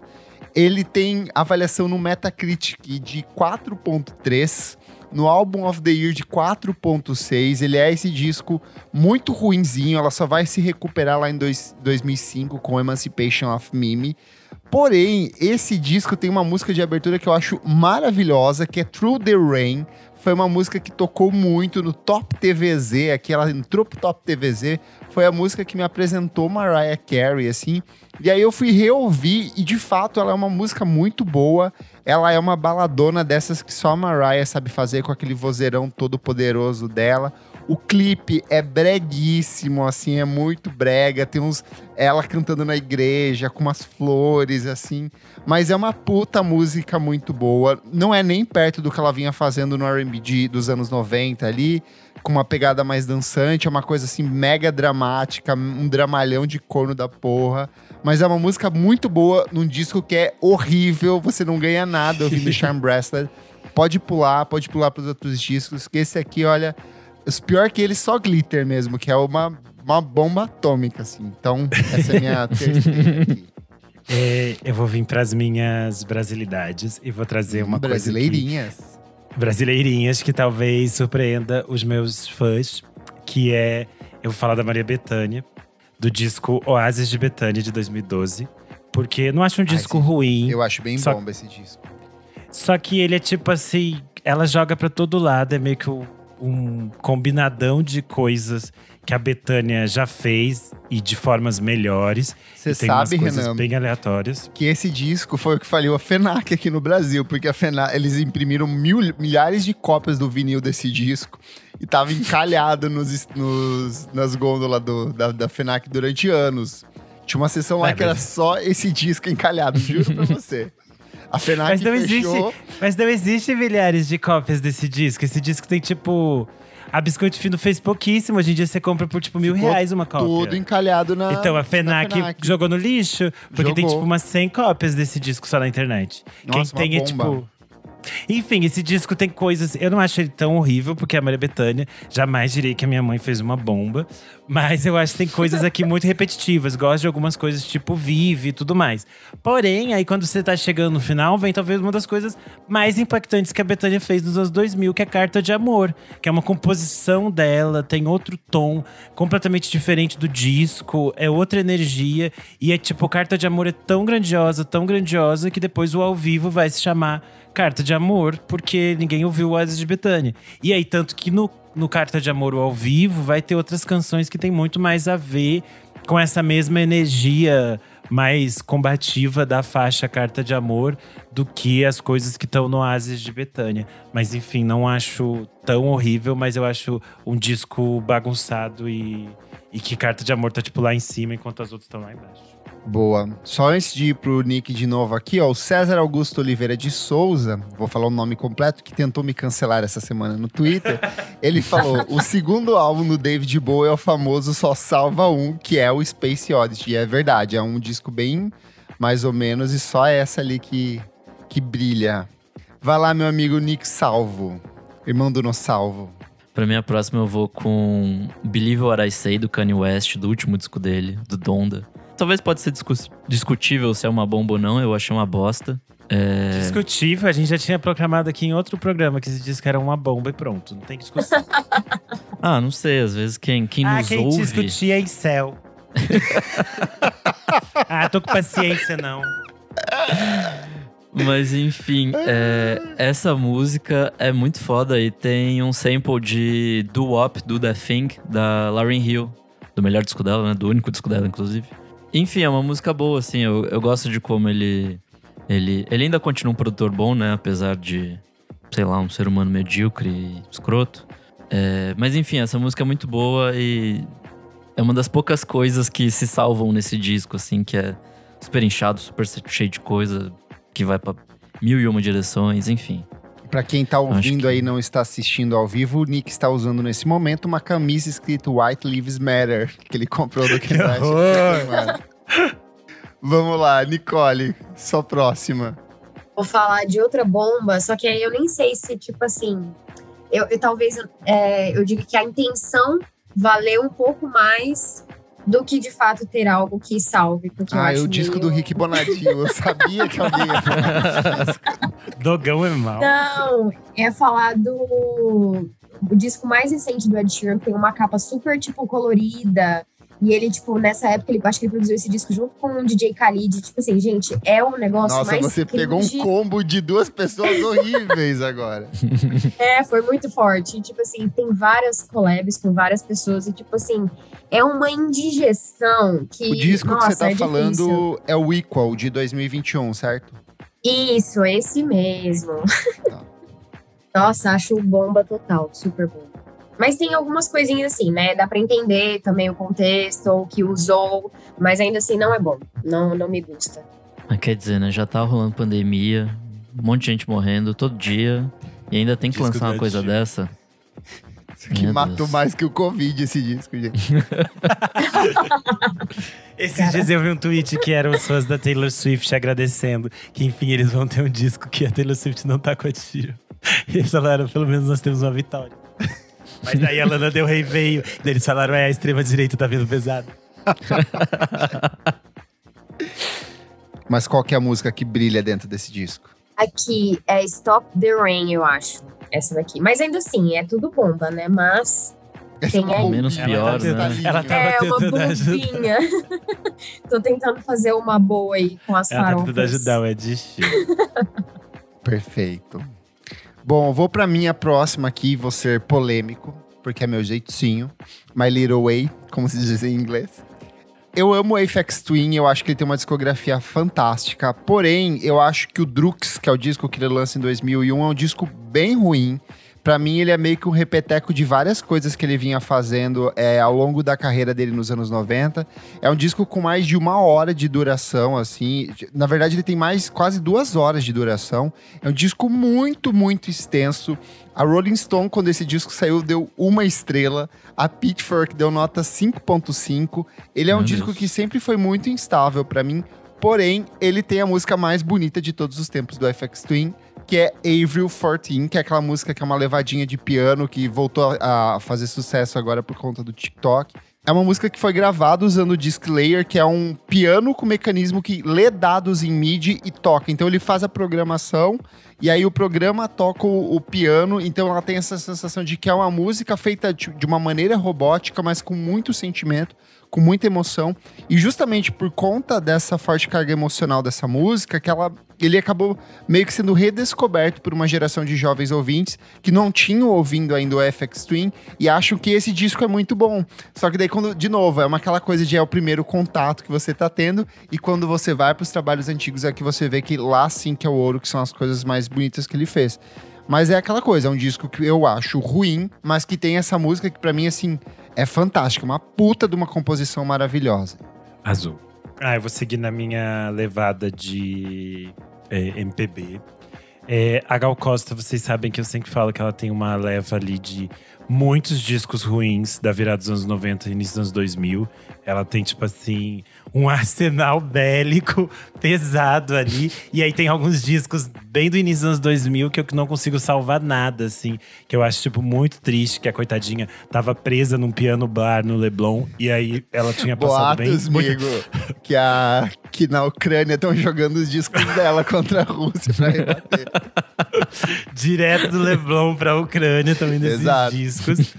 Ele tem avaliação no Metacritic de 4.3, no Album of the Year de 4.6. Ele é esse disco muito ruinzinho, ela só vai se recuperar lá em dois- 2005 com Emancipation of Mimi. Porém, esse disco tem uma música de abertura que eu acho maravilhosa, que é Through the Rain. Foi uma música que tocou muito no Top TVZ, aqui ela entrou pro Top TVZ. Foi a música que me apresentou Mariah Carey, assim. E aí eu fui reouvir e de fato ela é uma música muito boa. Ela é uma baladona dessas que só a Mariah sabe fazer com aquele vozeirão todo poderoso dela. O clipe é breguíssimo, assim, é muito brega. Tem uns ela cantando na igreja com umas flores assim, mas é uma puta música muito boa. Não é nem perto do que ela vinha fazendo no R&B dos anos 90 ali, com uma pegada mais dançante, é uma coisa assim mega dramática, um dramalhão de corno da porra. Mas é uma música muito boa num disco que é horrível, você não ganha nada ouvindo Charm Bracelet. Pode pular, pode pular pros outros discos, que esse aqui, olha, os pior que ele só glitter mesmo, que é uma, uma bomba atômica, assim. Então, essa é a minha terceira aqui. É, eu vou vir pras minhas brasilidades e vou trazer uma coisa que, Brasileirinhas. brasileirinhas que talvez surpreenda os meus fãs, que é eu vou falar da Maria Bethânia, do disco Oasis de Betânia de 2012, porque não acho um disco ruim, Eu acho bem Só- bomba esse disco. só que ele é tipo assim, ela joga pra todo lado, é meio que o, um combinadão de coisas que a Betânia já fez e de formas melhores. Você E tem umas sabe, coisas Renan, bem aleatórias. que esse disco foi o que faliu a FENAC aqui no Brasil, porque a FENAC, eles imprimiram mil, milhares de cópias do vinil desse disco e tava encalhado nos, nos- nas gôndolas do- da, da FENAC durante anos. Tinha uma sessão lá É, que era mas- só esse disco encalhado, juro pra você. A FENAC Mas não fechou. existe. Mas não existe milhares de cópias desse disco. Esse disco tem tipo. A Biscoito Fino fez pouquíssimo. Hoje em dia você compra por tipo mil Ficou reais uma cópia. Tudo encalhado na. Então a na FENAC, jogou no lixo, porque tem Jogou. tipo umas 100 cópias desse disco só na internet. Nossa, Quem tem é bomba. tipo. Enfim, esse disco tem coisas. Eu não acho ele tão horrível, porque a Maria Bethânia jamais diria que a minha mãe fez uma bomba. Mas eu acho que tem coisas aqui muito repetitivas. Gosto de algumas coisas tipo Vive e tudo mais. Porém, aí quando você tá chegando no final, vem talvez uma das coisas mais impactantes que a Bethânia fez nos anos 2000, que é Carta de Amor. Que é uma composição dela, tem outro tom, completamente diferente do disco, é outra energia. E é tipo, Carta de Amor é tão grandiosa, tão grandiosa, que depois o ao vivo vai se chamar Carta de Amor, porque ninguém ouviu o Oasis de Betânia. E aí, tanto que no, no Carta de Amor ao vivo vai ter outras canções que tem muito mais a ver com essa mesma energia mais combativa da faixa Carta de Amor do que as coisas que estão no Oasis de Betânia. Mas enfim, não acho tão horrível, mas eu acho um disco bagunçado e, e que Carta de Amor tá tipo lá em cima enquanto as outras estão lá embaixo. Boa. Só antes de ir pro Nick de novo aqui, ó, o César Augusto Oliveira de Souza, vou falar o nome completo, que tentou me cancelar essa semana no Twitter. Ele falou: o segundo álbum do David Bowie é o famoso Só Salva Um, que é o Space Oddity. E é verdade, é um disco bem mais ou menos, e só essa ali que, que brilha. Vai lá, meu amigo Nick Salvo, irmão do No Salvo. Pra minha próxima eu vou com Believe What I Say, do Kanye West, do último disco dele, do Donda. Talvez pode ser discu- discutível se é uma bomba ou não, eu achei uma bosta. É, Discutível, a gente já tinha proclamado aqui em outro programa que esse disco era uma bomba e pronto, não tem discussão. Ah, não sei, às vezes quem, quem ah, nos quem ouve… discutia em céu. ah, tô com paciência não. Mas enfim, é, essa música é muito foda e tem um sample de Do Wop, Do That Thing, da Lauryn Hill. Do melhor disco dela, né? Do único disco dela, inclusive. Enfim, é uma música boa, assim. Eu, eu gosto de como ele, ele. Ele ainda continua um produtor bom, né? Apesar de, sei lá, um ser humano medíocre e escroto. É, mas enfim, essa música é muito boa e é uma das poucas coisas que se salvam nesse disco, assim, que é super inchado, super cheio de coisa, que vai pra mil e uma direções, enfim. Pra quem tá ouvindo que- aí e não está assistindo ao vivo, o Nick está usando nesse momento uma camisa escrito White Lives Matter, que ele comprou do semana. Vamos lá, Nicole, sua próxima. Vou falar de outra bomba, só que aí eu nem sei se, tipo assim. Eu, eu talvez é, eu diga que a intenção valeu um pouco mais do que de fato ter algo que salve. Porque eu Ah, é acho o disco meio- do Rick Bonadinho. Eu sabia que alguém ia falar desse disco. Dogão é mal. Não, é falar do. O disco mais recente do Ed Sheeran tem uma capa super, tipo, colorida. E ele, tipo, nessa época, ele, acho que ele produziu esse disco junto com o DJ Khalid. Tipo assim, gente, é um negócio Nossa, mais. você pegou um cringe. combo de duas pessoas horríveis agora. É, foi muito forte. E, tipo assim, tem várias collabs com várias pessoas. E, tipo assim, é uma indigestão que. O disco nossa, que você tá é falando é o Equal, de 2021, certo? Isso, esse mesmo. Tá. Nossa, acho bomba total, super bomba. Mas tem algumas coisinhas assim, né? Dá pra entender também o contexto, o que usou, mas ainda assim não é bom. Não, não me gusta. Mas quer dizer, né? Já tá rolando pandemia, um monte de gente morrendo todo dia. E ainda tem que Disco lançar uma coisa Sheeran. dessa. Que Meu matou Deus. mais que o Covid esse disco, gente. Esses dias eu vi um tweet que eram os fãs da Taylor Swift agradecendo que, enfim, eles vão ter um disco que a Taylor Swift não tá com a tiro. E eles falaram, pelo menos nós temos uma vitória. Mas daí a Lana Del Rey veio, daí eles falaram, é, a extrema-direita tá vindo pesado. Mas qual que é a música que brilha dentro desse disco? Aqui é Stop the Rain, eu acho. Essa daqui. Mas ainda assim, é tudo bomba, né? Mas Essa Tem é uma aí- Menos pior, tá né? linda. Ela tava é uma tentando ajudar. bombinha. Tô tentando fazer uma boa aí com as Ela tá farofas. tentando ajudar o Ed. Perfeito. Bom, vou pra minha próxima aqui, vou ser polêmico, porque é meu jeitinho. My Little Way, como se diz em inglês. Eu amo o Apex Twin, eu acho que ele tem uma discografia fantástica. Porém, eu acho que o Drux, que é o disco que ele lança em 2001, é um disco bem ruim. Pra mim, ele é meio que um repeteco de várias coisas que ele vinha fazendo é, ao longo da carreira dele nos anos 90. É um disco com mais de uma hora de duração, assim. Na verdade, ele tem mais quase duas horas de duração. É um disco muito, muito extenso. A Rolling Stone, quando esse disco saiu, deu uma estrela. A Pitchfork deu nota 5.5. Ele é um Meu disco Deus. que sempre foi muito instável pra mim. Porém, ele tem a música mais bonita de todos os tempos do FX Twin, que é Avril 14, que é aquela música que é uma levadinha de piano que voltou a fazer sucesso agora por conta do TikTok. É uma música que foi gravada usando o Disc Layer, que é um piano com mecanismo que lê dados em MIDI e toca. Então ele faz a programação e aí o programa toca o, o piano, então ela tem essa sensação de que é uma música feita de, de uma maneira robótica, mas com muito sentimento, com muita emoção. E justamente por conta dessa forte carga emocional dessa música, que ela, ele acabou meio que sendo redescoberto por uma geração de jovens ouvintes que não tinham ouvindo ainda o FX Twin e acham que esse disco é muito bom. Só que daí quando, de novo, é uma aquela coisa de é o primeiro contato que você tá tendo e quando você vai para os trabalhos antigos é que você vê que lá sim que é o ouro, que são as coisas mais bonitas que ele fez. Mas é aquela coisa, é um disco que eu acho ruim, mas que tem essa música que pra mim, assim, é fantástica. Uma puta de uma composição maravilhosa. Azul. Ah, eu vou seguir na minha levada de é, MPB. É, a Gal Costa, vocês sabem que eu sempre falo que ela tem uma leva ali de muitos discos ruins da virada dos anos 90 e início dos anos 2000. Ela tem, tipo assim, um arsenal bélico pesado ali. E aí tem alguns discos bem do início dos anos 2000 que eu não consigo salvar nada, assim. Que eu acho, tipo, muito triste que a coitadinha tava presa num piano bar no Leblon. E aí ela tinha passado bem... Boatos, muito- amigo, que, a, que na Ucrânia estão jogando os discos dela contra a Rússia pra rebater. direto do Leblon pra Ucrânia também desses Exato. discos.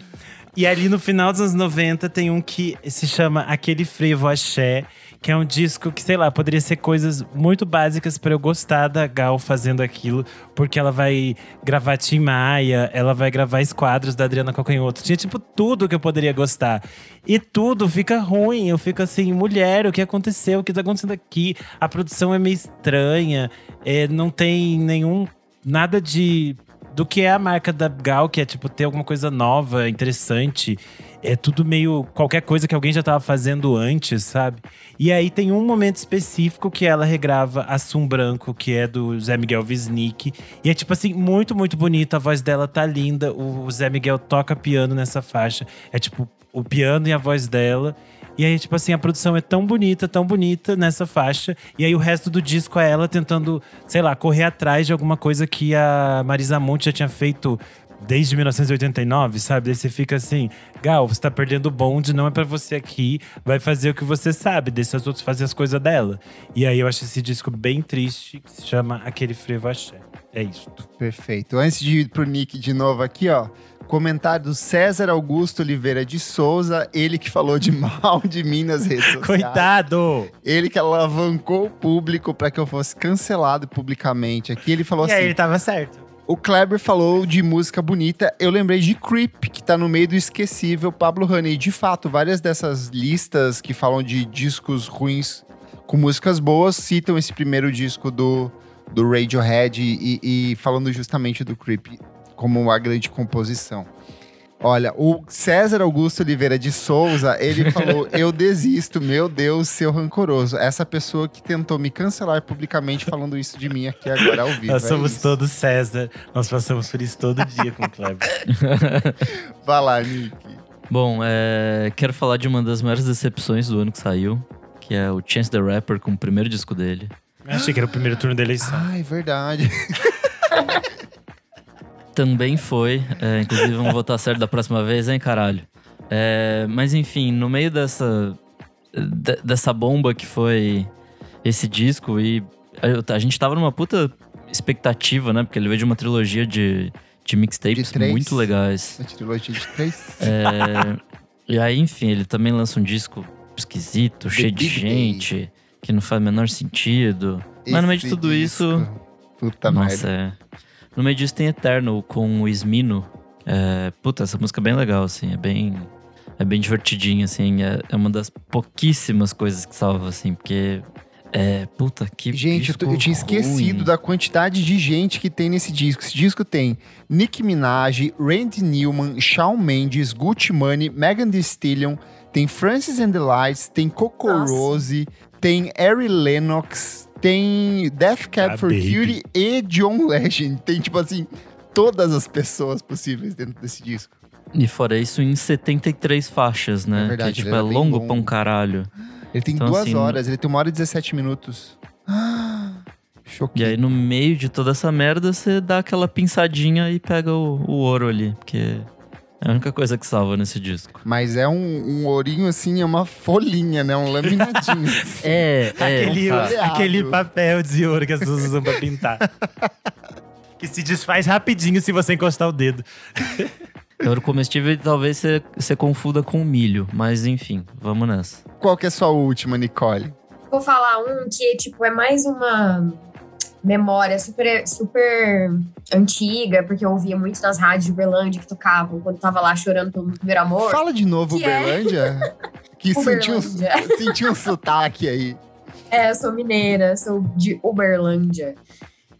E ali no final dos anos 90 tem um que se chama Aquele Frevo Axé, que é um disco que, sei lá, poderia ser coisas muito básicas pra eu gostar da Gal fazendo aquilo, porque ela vai gravar Tim Maia, ela vai gravar esquadros da Adriana Calcanhoto. Tinha, tipo, tudo que eu poderia gostar. E tudo fica ruim. Eu fico assim, mulher, o que aconteceu? O que tá acontecendo aqui? A produção é meio estranha, é, não tem nenhum nada de do que é a marca da Gal, que é tipo ter alguma coisa nova, interessante. É tudo meio qualquer coisa que alguém já tava fazendo antes, sabe? E aí tem um momento específico que ela regrava Assum Branco, que é do Zé Miguel Wisnik. E é tipo assim, muito, muito bonito. A voz dela tá linda. O Zé Miguel toca piano nessa faixa. É tipo o piano e a voz dela. E aí, tipo assim, a produção é tão bonita, tão bonita nessa faixa. E aí o resto do disco é ela tentando, sei lá, correr atrás de alguma coisa que a Marisa Monte já tinha feito desde 1989, sabe? Daí você fica assim, Gal, você tá perdendo o bonde, não é pra você aqui, vai fazer o que você sabe, deixa os outros fazer as coisas dela. E aí eu acho esse disco bem triste, que se chama Aquele Frevo Axé. É isso. Perfeito. Antes de ir pro Nick de novo aqui, ó. Comentário do César Augusto Oliveira de Souza, ele que falou de mal de mim nas redes sociais. Coitado! Ele que alavancou o público para que eu fosse cancelado publicamente. Aqui ele falou E assim: aí ele tava certo. O Kleber falou de música bonita. Eu lembrei de Creep, que tá no meio do esquecível Pablo Honey. De fato, várias dessas listas que falam de discos ruins com músicas boas citam esse primeiro disco do, do Radiohead e, e falando justamente do Creep como uma grande composição. Olha, o César Augusto Oliveira de Souza, ele falou: Eu desisto, meu Deus, seu rancoroso. Essa pessoa que tentou me cancelar publicamente falando isso de mim aqui agora ao vivo. Nós é somos isso. todos César. Nós passamos por isso todo dia com o Kleber. Vai lá, Nick. Bom, é, quero falar de uma das maiores decepções do ano que saiu, que é o Chance the Rapper com o primeiro disco dele. Achei que era o primeiro turno da eleição. Ah, é verdade. Também foi, é, inclusive vamos votar certo da próxima vez, hein, caralho. É, mas enfim, no meio dessa, de- dessa bomba que foi esse disco, e a, gente tava numa puta expectativa, né? Porque ele veio de uma trilogia de, de mixtapes De muito legais. A trilogia de três. É, e aí, enfim, ele também lança um disco esquisito, cheio de Big gente, que não faz o menor sentido. Mas no meio de Esse tudo isso. disco, Puta Nossa, merda. é. No meio disso tem Eternal com o Ismino. É, puta, essa música é bem legal, assim, é bem. É bem divertidinha, assim. É, é uma das pouquíssimas coisas que salva, assim, porque. É, puta, que. Gente, eu, eu tinha esquecido ruim. da quantidade de gente que tem nesse disco. Esse disco tem Nicki Minaj, Randy Newman, Shawn Mendes, Gucci Mane, Megan Thee Stallion, tem Francis and the Lights, tem Coco Nossa. Rose, tem Ari Lennox, tem Death Cab Ah, for baby. Cutie e John Legend. Tem, tipo assim, todas as pessoas possíveis dentro desse disco. E fora isso, em 73 faixas, né? É verdade, que, tipo, é longo longo. pra um caralho. Ele tem Então, duas assim, horas, ele tem uma hora e 17 minutos. Ah, E Choquei. aí, no meio de toda essa merda, você dá aquela pinçadinha e pega o, o ouro ali. Porque é a única coisa que salva nesse disco. Mas é um, um ourinho assim, é uma folhinha, né? Um laminadinho. É, é. Aquele, aquele papel de ouro que as pessoas usam pra pintar. que se desfaz rapidinho se você encostar o dedo. Ouro comestível talvez você, você confunda com milho. Mas enfim, vamos nessa. Qual que é a sua última, Nicole? Vou falar um que, tipo, é mais uma memória super, super antiga, porque eu ouvia muito nas rádios de Uberlândia que tocavam quando tava lá chorando pelo primeiro amor. Fala de novo, Que é? Uberlândia. Que sentiu, um- sentiu um sotaque aí. É, eu sou mineira, sou de Uberlândia.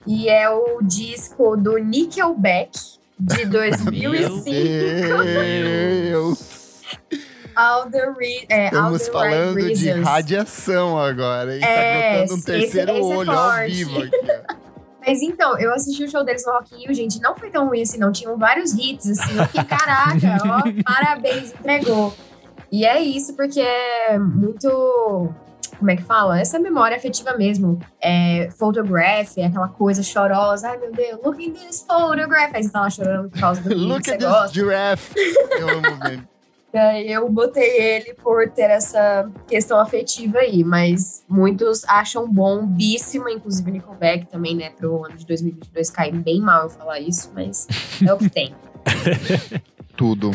E é o disco do Nickelback, de 2005. Deus. All the, re é, Estamos falando Right de radiação agora. E É, tá botando um esse- terceiro esse é olho ao forte. vivo aqui. Mas então, eu assisti o show deles no Rock in Rio, gente, não foi tão ruim assim, não. Tinham vários hits, assim. Eu fiquei, caraca, ó, parabéns, entregou. E é isso, porque é muito. Como é que fala? Essa memória afetiva mesmo. É, photograph, é aquela coisa chorosa. Ai, meu Deus, look at this photograph. Aí você tá lá chorando por causa do Look at this gosta. giraffe. Eu amo ver. E aí eu botei ele por ter essa questão afetiva aí, mas muitos acham bom, bíssima, inclusive Nickelback também, né, pro ano de 2022 cair bem mal eu falar isso, mas é o que tem. Tudo.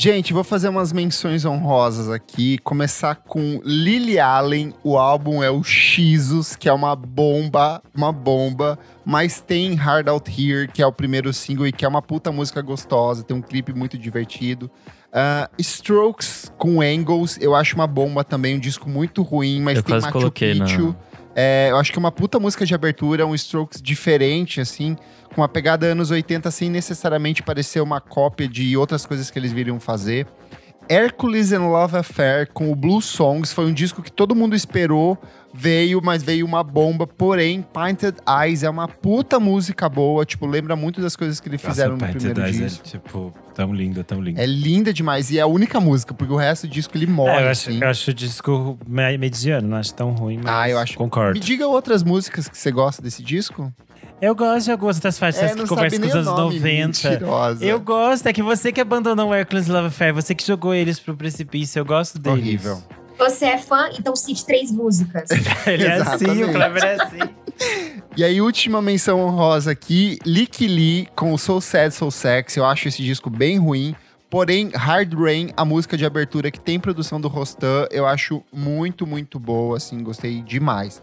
Gente, vou fazer umas menções honrosas aqui. Começar com Lily Allen. O álbum é o Xos, que é uma bomba, uma bomba. Mas tem Hard Out Here, que é o primeiro single e que é uma puta música gostosa. Tem um clipe muito divertido. Ah, Strokes com Angles, eu acho uma bomba também. Um disco muito ruim, mas Eu tem Machu coloquei Picchu. É, eu acho que é uma puta música de abertura, um Strokes diferente, assim, com uma pegada anos 80, sem necessariamente parecer uma cópia de outras coisas que eles viriam fazer. Hercules and Love Affair com o Blue Songs foi um disco que todo mundo esperou, veio, mas veio uma bomba. Porém, Painted Eyes é uma puta música boa, tipo, lembra muito das coisas que eles fizeram Nossa, no Painted primeiro Eyes disco. É, tipo, tão lindo, tão lindo. É linda demais e é a única música, porque o resto do disco ele morre. É, eu, acho, assim. eu acho o disco me- mediano, não acho tão ruim, mas Ah, eu acho- concordo. Me diga outras músicas que você gosta desse disco? Eu gosto de algumas outras faixas É, que conversam com os anos nome, 90. mentirosa. Eu gosto, é que você que abandonou o Hercules Love Affair, você que jogou eles pro precipício, eu gosto deles. Horrível. Você é fã? Então cite três músicas. Ele é assim, o Kleber é assim. E aí, última menção honrosa aqui, Lick Lee com o So Sad, So Sexy. Eu acho esse disco bem ruim. Porém, Hard Rain, a música de abertura que tem produção do Rostan, eu acho muito, muito boa, assim, gostei demais.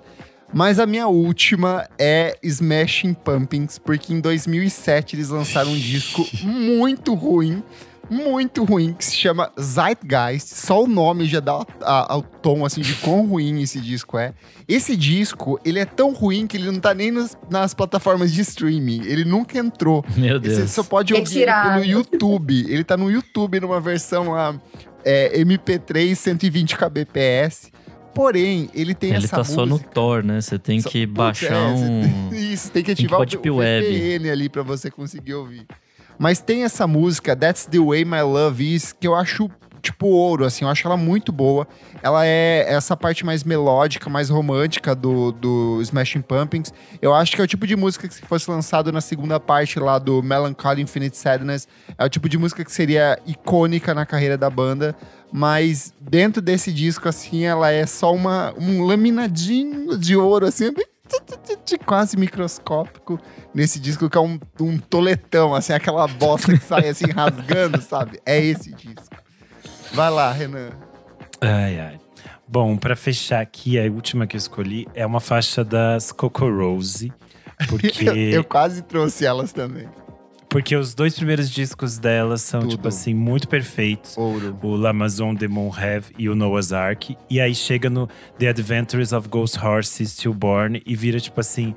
Mas a minha última é Smashing Pumpkins, porque em 2007 eles lançaram um disco muito ruim, muito ruim, que se chama Zeitgeist. Só o nome já dá o tom, assim, de quão ruim esse disco é. Esse disco, ele é tão ruim que ele não tá nem nas, nas plataformas de streaming. Ele nunca entrou. Meu Você Deus. só pode ouvir pelo YouTube. Ele tá no YouTube numa versão lá, é, MP3 120 kbps. Porém, ele tem Ele essa tá música. só no Tor, né? Você tem Só- que baixar é, um. tem- Isso, tem que Tem que ativar o, o. VPN ali pra você conseguir ouvir. Mas tem essa música, That's the Way My Love Is, que eu acho tipo ouro, assim, eu acho ela muito boa. Ela é essa parte mais melódica, mais romântica do, do Smashing Pumpkins. Eu acho que é o tipo de música que se fosse lançado na segunda parte lá do Melancholy Infinite Sadness, é o tipo de música que seria icônica na carreira da banda. Mas dentro desse disco, assim, ela é só uma, um laminadinho de ouro, assim, de quase microscópico nesse disco que é um, um toletão, assim, aquela bosta que sai assim rasgando, sabe? É esse disco. Vai lá, Renan. Ai, ai. Bom, pra fechar aqui, a última que eu escolhi é uma faixa das Coco Rose Porque, Eu, eu quase trouxe elas também. porque os dois primeiros discos delas são, Tudo. tipo assim, muito perfeitos. Ouro. o L'Amazon de Monrêve e o Noah's Ark. E aí chega no The Adventures of Ghost Horse Stillborn e vira, tipo assim,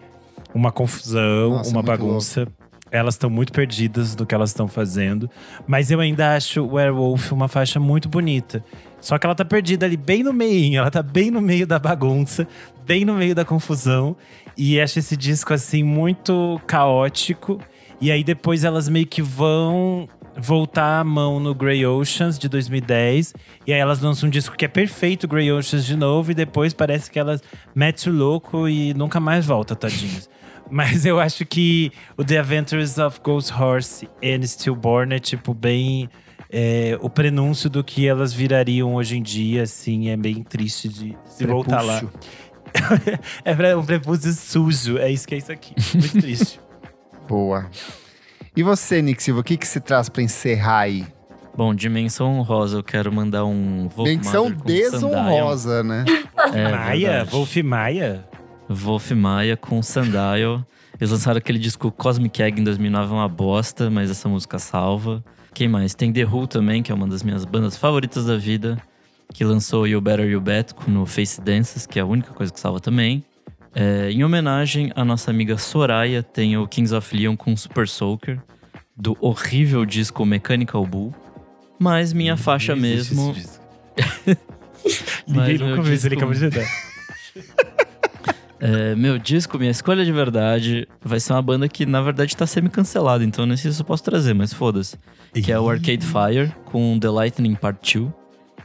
uma confusão, Nossa, uma bagunça. Elas estão muito perdidas do que elas estão fazendo. Mas eu ainda acho Werewolf uma faixa muito bonita. Só que ela tá perdida ali bem no meio, ela tá bem no meio da bagunça, bem no meio da confusão. E acho esse disco, assim, muito caótico. E aí depois elas meio que vão voltar a mão no Grey Oceans de 2010. E aí elas lançam um disco que é perfeito, Grey Oceans de novo. E depois parece que elas metem o louco e nunca mais volta, tadinhas. Mas eu acho que o The Adventures of Ghost Horse and Stillborn é tipo bem é, o prenúncio do que elas virariam hoje em dia, assim, é bem triste de se voltar lá. É um prepúcio sujo, é isso que é isso aqui. Muito triste. Boa. E você, Nick Silva, o que, que você traz pra encerrar aí? Bom, dimensão honrosa, eu quero mandar um com desonrosa, né? É, Maia? Wolf Maia? Wolf Maia com Sundial. Eles lançaram aquele disco Cosmic Egg em 2009, é uma bosta, mas essa música salva. Quem mais? Tem The Who também, que é uma das minhas bandas favoritas da vida, que lançou You Better You Bet no Face Dances, que é a única coisa que salva também. É, em homenagem à nossa amiga Soraya, tem o Kings of Leon com Super Soaker, do horrível disco Mechanical Bull. Mas minha faixa Não existe mesmo. Ninguém nunca viu isso, ele acabou de dar. É, meu disco, minha escolha de verdade, vai ser uma banda que na verdade tá semi-cancelada, então nem sei se eu posso trazer, mas foda-se. Que é o Arcade Fire com The Lightning Part 2,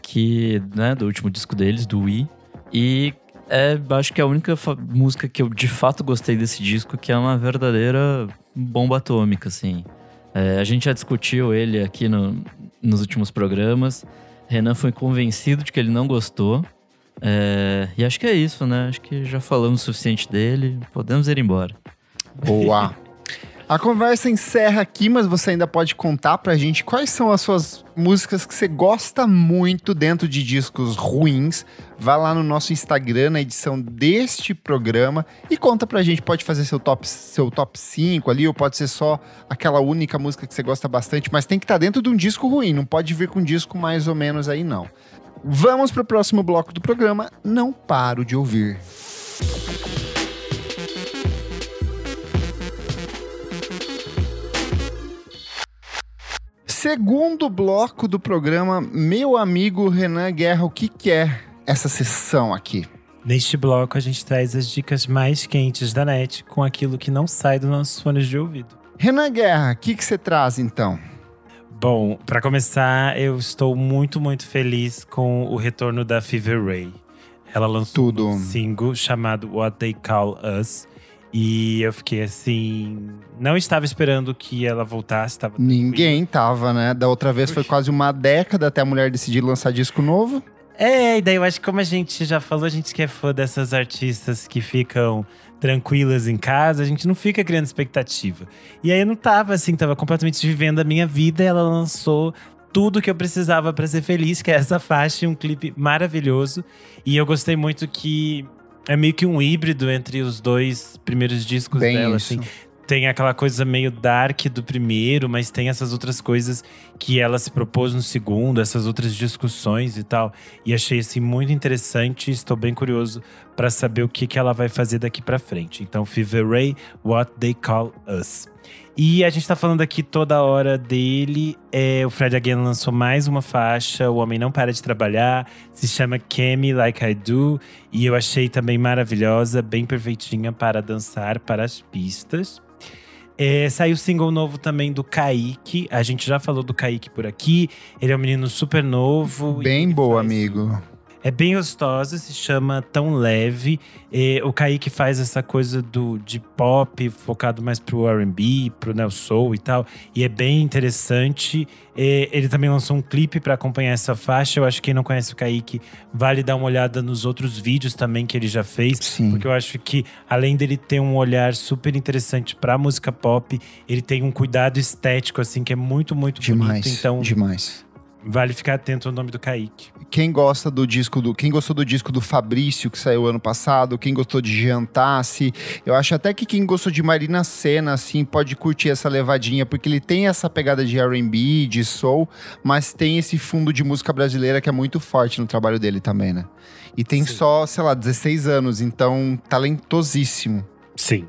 que, né, do último disco deles, do Wii. E é, acho que é a única música que eu de fato gostei desse disco, que é uma verdadeira bomba atômica, assim. É, a gente já discutiu ele aqui no- nos últimos programas. Renan foi convencido de que ele não gostou. É, e acho que é isso, né? Acho que já falamos o suficiente dele. Podemos ir embora. Boa. A conversa encerra aqui, mas você ainda pode contar pra gente quais são as suas músicas que você gosta muito dentro de discos ruins. Vai lá no nosso Instagram, na edição deste programa, e conta pra gente. Pode fazer seu top, seu top 5 ali, ou pode ser só aquela única música que você gosta bastante, mas tem que estar dentro de um disco ruim, não pode vir com um disco mais ou menos aí, não. Vamos pro próximo bloco do programa. Não paro de ouvir. Segundo bloco do programa, meu amigo Renan Guerra, o que, que é essa sessão aqui? Neste bloco, a gente traz as dicas mais quentes da net com aquilo que não sai dos nossos fones de ouvido. Renan Guerra, o que, que você traz então? Bom, pra começar, eu estou muito, muito feliz com o retorno da Fever Ray. Ela lançou Tudo. um single chamado What They Call Us. E eu fiquei assim. Não estava esperando que ela voltasse. Tava Ninguém tava, né? Da outra vez foi quase uma década até a mulher decidir lançar disco novo. É, e daí eu acho que como a gente já falou, a gente que é fã dessas artistas que ficam tranquilas em casa, a gente não fica criando expectativa. E aí eu não tava assim, tava completamente vivendo a minha vida, e ela lançou tudo que eu precisava pra ser feliz, que é essa faixa e um clipe maravilhoso. E eu gostei muito que é meio que um híbrido entre os dois primeiros discos Bem dela, isso. assim. Tem aquela coisa meio dark do primeiro, mas tem essas outras coisas que ela se propôs no segundo, essas outras discussões e tal. E achei assim muito interessante. Estou bem curioso para saber o que, que ela vai fazer daqui para frente. Então, Fever Ray, What They Call Us. E a gente tá falando aqui toda hora dele. É, o Fred Again lançou mais uma faixa, O Homem Não Para de Trabalhar. Se chama Kemi Like I Do. E eu achei também maravilhosa, bem perfeitinha para dançar para as pistas. É, saiu single novo também do Kaique. A gente já falou do Kaique por aqui. Ele é um menino super novo. Bem boa, faz- amigo. É bem gostosa, se chama Tão Leve. É, o Kaique faz essa coisa do, de pop, focado mais pro R&B, pro Neo Soul e tal. E é bem interessante. É, ele também lançou um clipe para acompanhar essa faixa. Eu acho que quem não conhece o Kaique, vale dar uma olhada nos outros vídeos também que ele já fez. Sim. Porque eu acho que, além dele ter um olhar super interessante pra música pop, ele tem um cuidado estético, assim, que é muito, muito Demais. bonito. Então, Demais. Vale ficar atento ao nome do Kaique. Quem gosta do disco do. Quem gostou do disco do Fabrício, que saiu ano passado, quem gostou de Jantasse, eu acho até que quem gostou de Marina Senna, assim, pode curtir essa levadinha, porque ele tem essa pegada de RB, de soul, mas tem esse fundo de música brasileira que é muito forte no trabalho dele também, né? E tem Sim. só, sei lá, 16 anos, então talentosíssimo. Sim.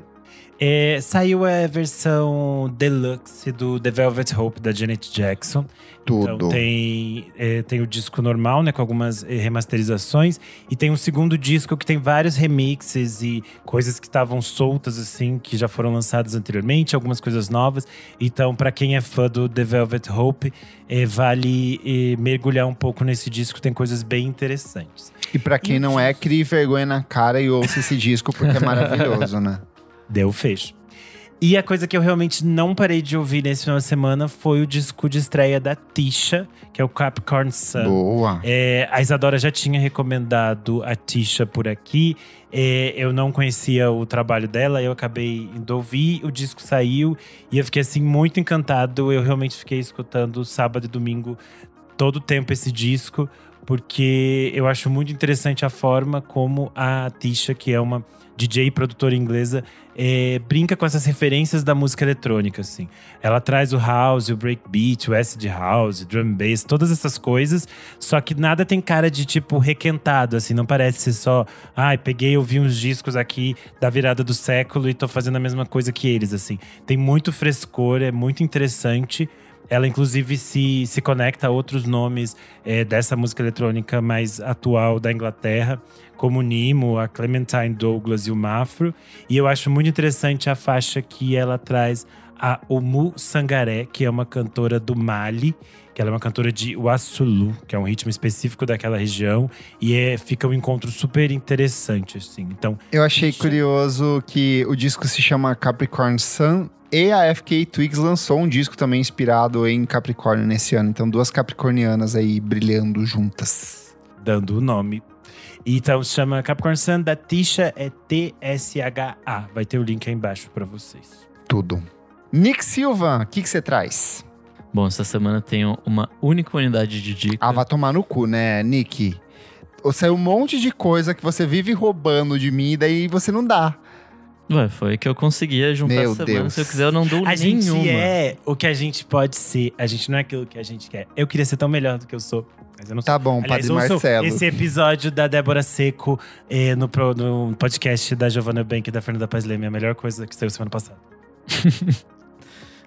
É, saiu a versão deluxe do The Velvet Hope da Janet Jackson. Tudo. Então tem, é, tem o disco normal, né, com algumas é, remasterizações, e tem um segundo disco que tem vários remixes e coisas que estavam soltas assim, que já foram lançadas anteriormente, algumas coisas novas. Então, para quem é fã do The Velvet Hope, é, vale é, mergulhar um pouco nesse disco, tem coisas bem interessantes. E pra quem não é, crie vergonha na cara e ouça esse disco, porque é maravilhoso, né? Deu fecho. E a coisa que eu realmente não parei de ouvir nesse final de semana foi o disco de estreia da Tisha, que é o Capricorn Sun. Boa. É, a Isadora já tinha recomendado a Tisha por aqui. É, eu não conhecia o trabalho dela, eu acabei indo ouvir, o disco saiu e eu fiquei assim muito encantado. Eu realmente fiquei escutando sábado e domingo todo o tempo esse disco, porque eu acho muito interessante a forma como a Tisha, que é uma DJ e produtora inglesa, é, brinca com essas referências da música eletrônica, assim. Ela traz o house, o breakbeat, o acid house, drum bass, todas essas coisas, só que nada tem cara de tipo requentado, assim, não parece ser só, ai, peguei, ouvi uns discos aqui da virada do século e tô fazendo a mesma coisa que eles, assim. Tem muito frescor, é muito interessante. Ela, inclusive, se, se conecta a outros nomes é, dessa música eletrônica mais atual da Inglaterra, como o Nimo, a Clementine Douglas e o Mafro. E eu acho muito interessante a faixa que ela traz a Omu Sangaré, que é uma cantora do Mali, que ela é uma cantora de Wassulu, que é um ritmo específico daquela região. E é, fica um encontro super interessante, assim. Então, Eu achei curioso que o disco se chama Capricorn Sun e a FK Twigs lançou um disco também inspirado em Capricórnio nesse ano. Então, duas capricornianas aí brilhando juntas. dando o nome. Então se chama Capricorn Sun da Tisha, é T-S-H-A. Vai ter o link aí embaixo pra vocês. Tudo. Nick Silva, o que que você traz? Bom, essa semana tenho uma única unidade de dica. Ah, vai tomar no cu, né, Nick? Saiu um monte de coisa que você vive roubando de mim e daí você não dá. Ué, foi que eu conseguia juntar Meu essa semana. Deus. Se eu quiser, eu não dou A nenhuma. gente é o que a gente pode ser. A gente não é aquilo que a gente quer. Eu queria ser tão melhor do que eu sou, mas eu não sou. Tá bom, Aliás, Padre Marcelo. esse episódio da Débora Seco eh, no, pro- no podcast da Giovanna Bank e da Fernanda Paz Leme. A melhor coisa que saiu semana passada.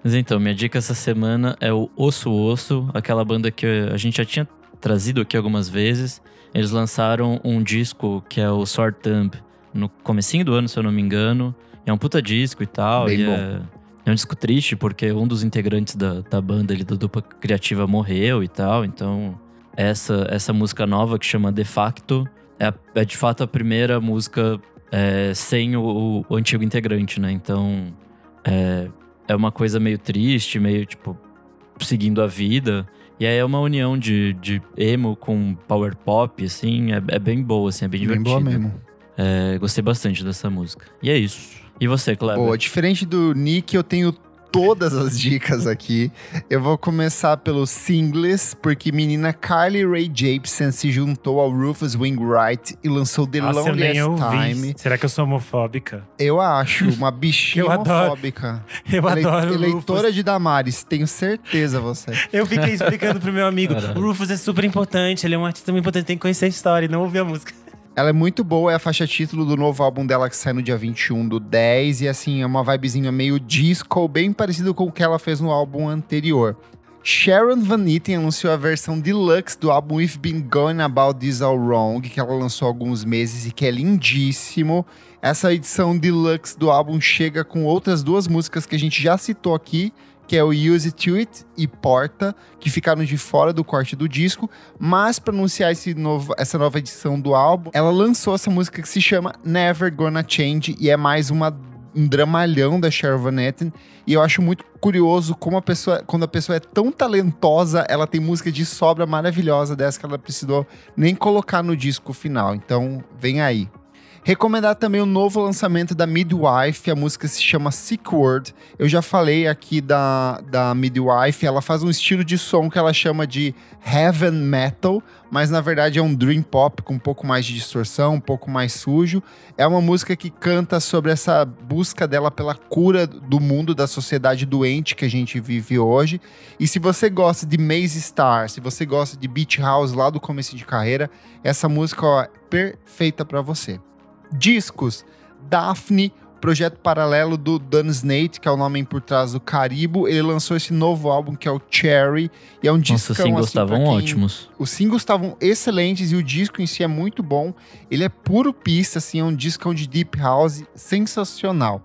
Mas então, minha dica essa semana é o Osso Osso, aquela banda que a gente já tinha trazido aqui algumas vezes. Eles lançaram um disco que é o Sword Thumb no comecinho do ano, se eu não me engano. É um puta disco e tal. Bem e bom. É, é um disco triste, porque um dos integrantes da, da banda ali, da dupla criativa, morreu e tal. Então, essa, essa música nova que chama De Facto é, a- é de fato a primeira música é, sem o, o antigo integrante, né? Então, é, é uma coisa meio triste, meio tipo, seguindo a vida. E aí é uma união de, de emo com power pop, assim, é, é bem boa, assim, é bem Bem divertida. boa mesmo. É, gostei bastante dessa música. E é isso. E você, Kleber? Boa, diferente do Nick, eu tenho todas as dicas aqui. Eu vou começar pelo singles, porque menina Carly Rae Jepsen se juntou ao Rufus Wainwright e lançou The Nossa, Loneliest ouvi. Time. Será que eu sou homofóbica? Eu acho, uma bichinha Eu adoro. homofóbica. Eu Ele- adoro o Rufus. Eleitora de Damares, tenho certeza você. Eu fiquei explicando pro meu amigo. Caralho. O Rufus é super importante, ele é um artista muito importante, tem que conhecer a história e não ouvir a música. Ela é muito boa, é a faixa título do novo álbum dela que sai no dia 21 do 10. E assim, é uma vibezinha meio disco, bem parecido com o que ela fez no álbum anterior. Sharon Van Etten anunciou a versão deluxe do álbum We've Been Going About This All Wrong, que ela lançou há alguns meses e que é lindíssimo. Essa edição deluxe do álbum chega com outras duas músicas que a gente já citou aqui, que é o Use It To It e Porta, que ficaram de fora do corte do disco. Mas para anunciar novo, essa nova edição do álbum, ela lançou essa música que se chama Never Gonna Change e é mais uma, um dramalhão da Sharon Van Etten. E eu acho muito curioso como a pessoa, quando a pessoa é tão talentosa, ela tem música de sobra maravilhosa dessa que ela precisou nem colocar no disco final. Então, vem aí. Recomendar também o novo lançamento da Midwife, a música se chama Sick Word. Eu já falei aqui da, da Midwife, ela faz um estilo de som que ela chama de Heaven Metal, mas na verdade é um dream pop com um pouco mais de distorção, um pouco mais sujo. É uma música que canta sobre essa busca dela pela cura do mundo, da sociedade doente que a gente vive hoje. E se você gosta de Maze Star, se você gosta de Beach House lá do começo de carreira, essa música ó, é perfeita para você. Discos, Daphne, projeto paralelo do Dan Snate, que é o nome por trás do Caribo. Ele lançou esse novo álbum que é o Cherry, e é um disco os singles estavam assim, quem... ótimos. Os singles estavam excelentes e o disco em si é muito bom. Ele é puro pista, assim, é um disco de deep house sensacional.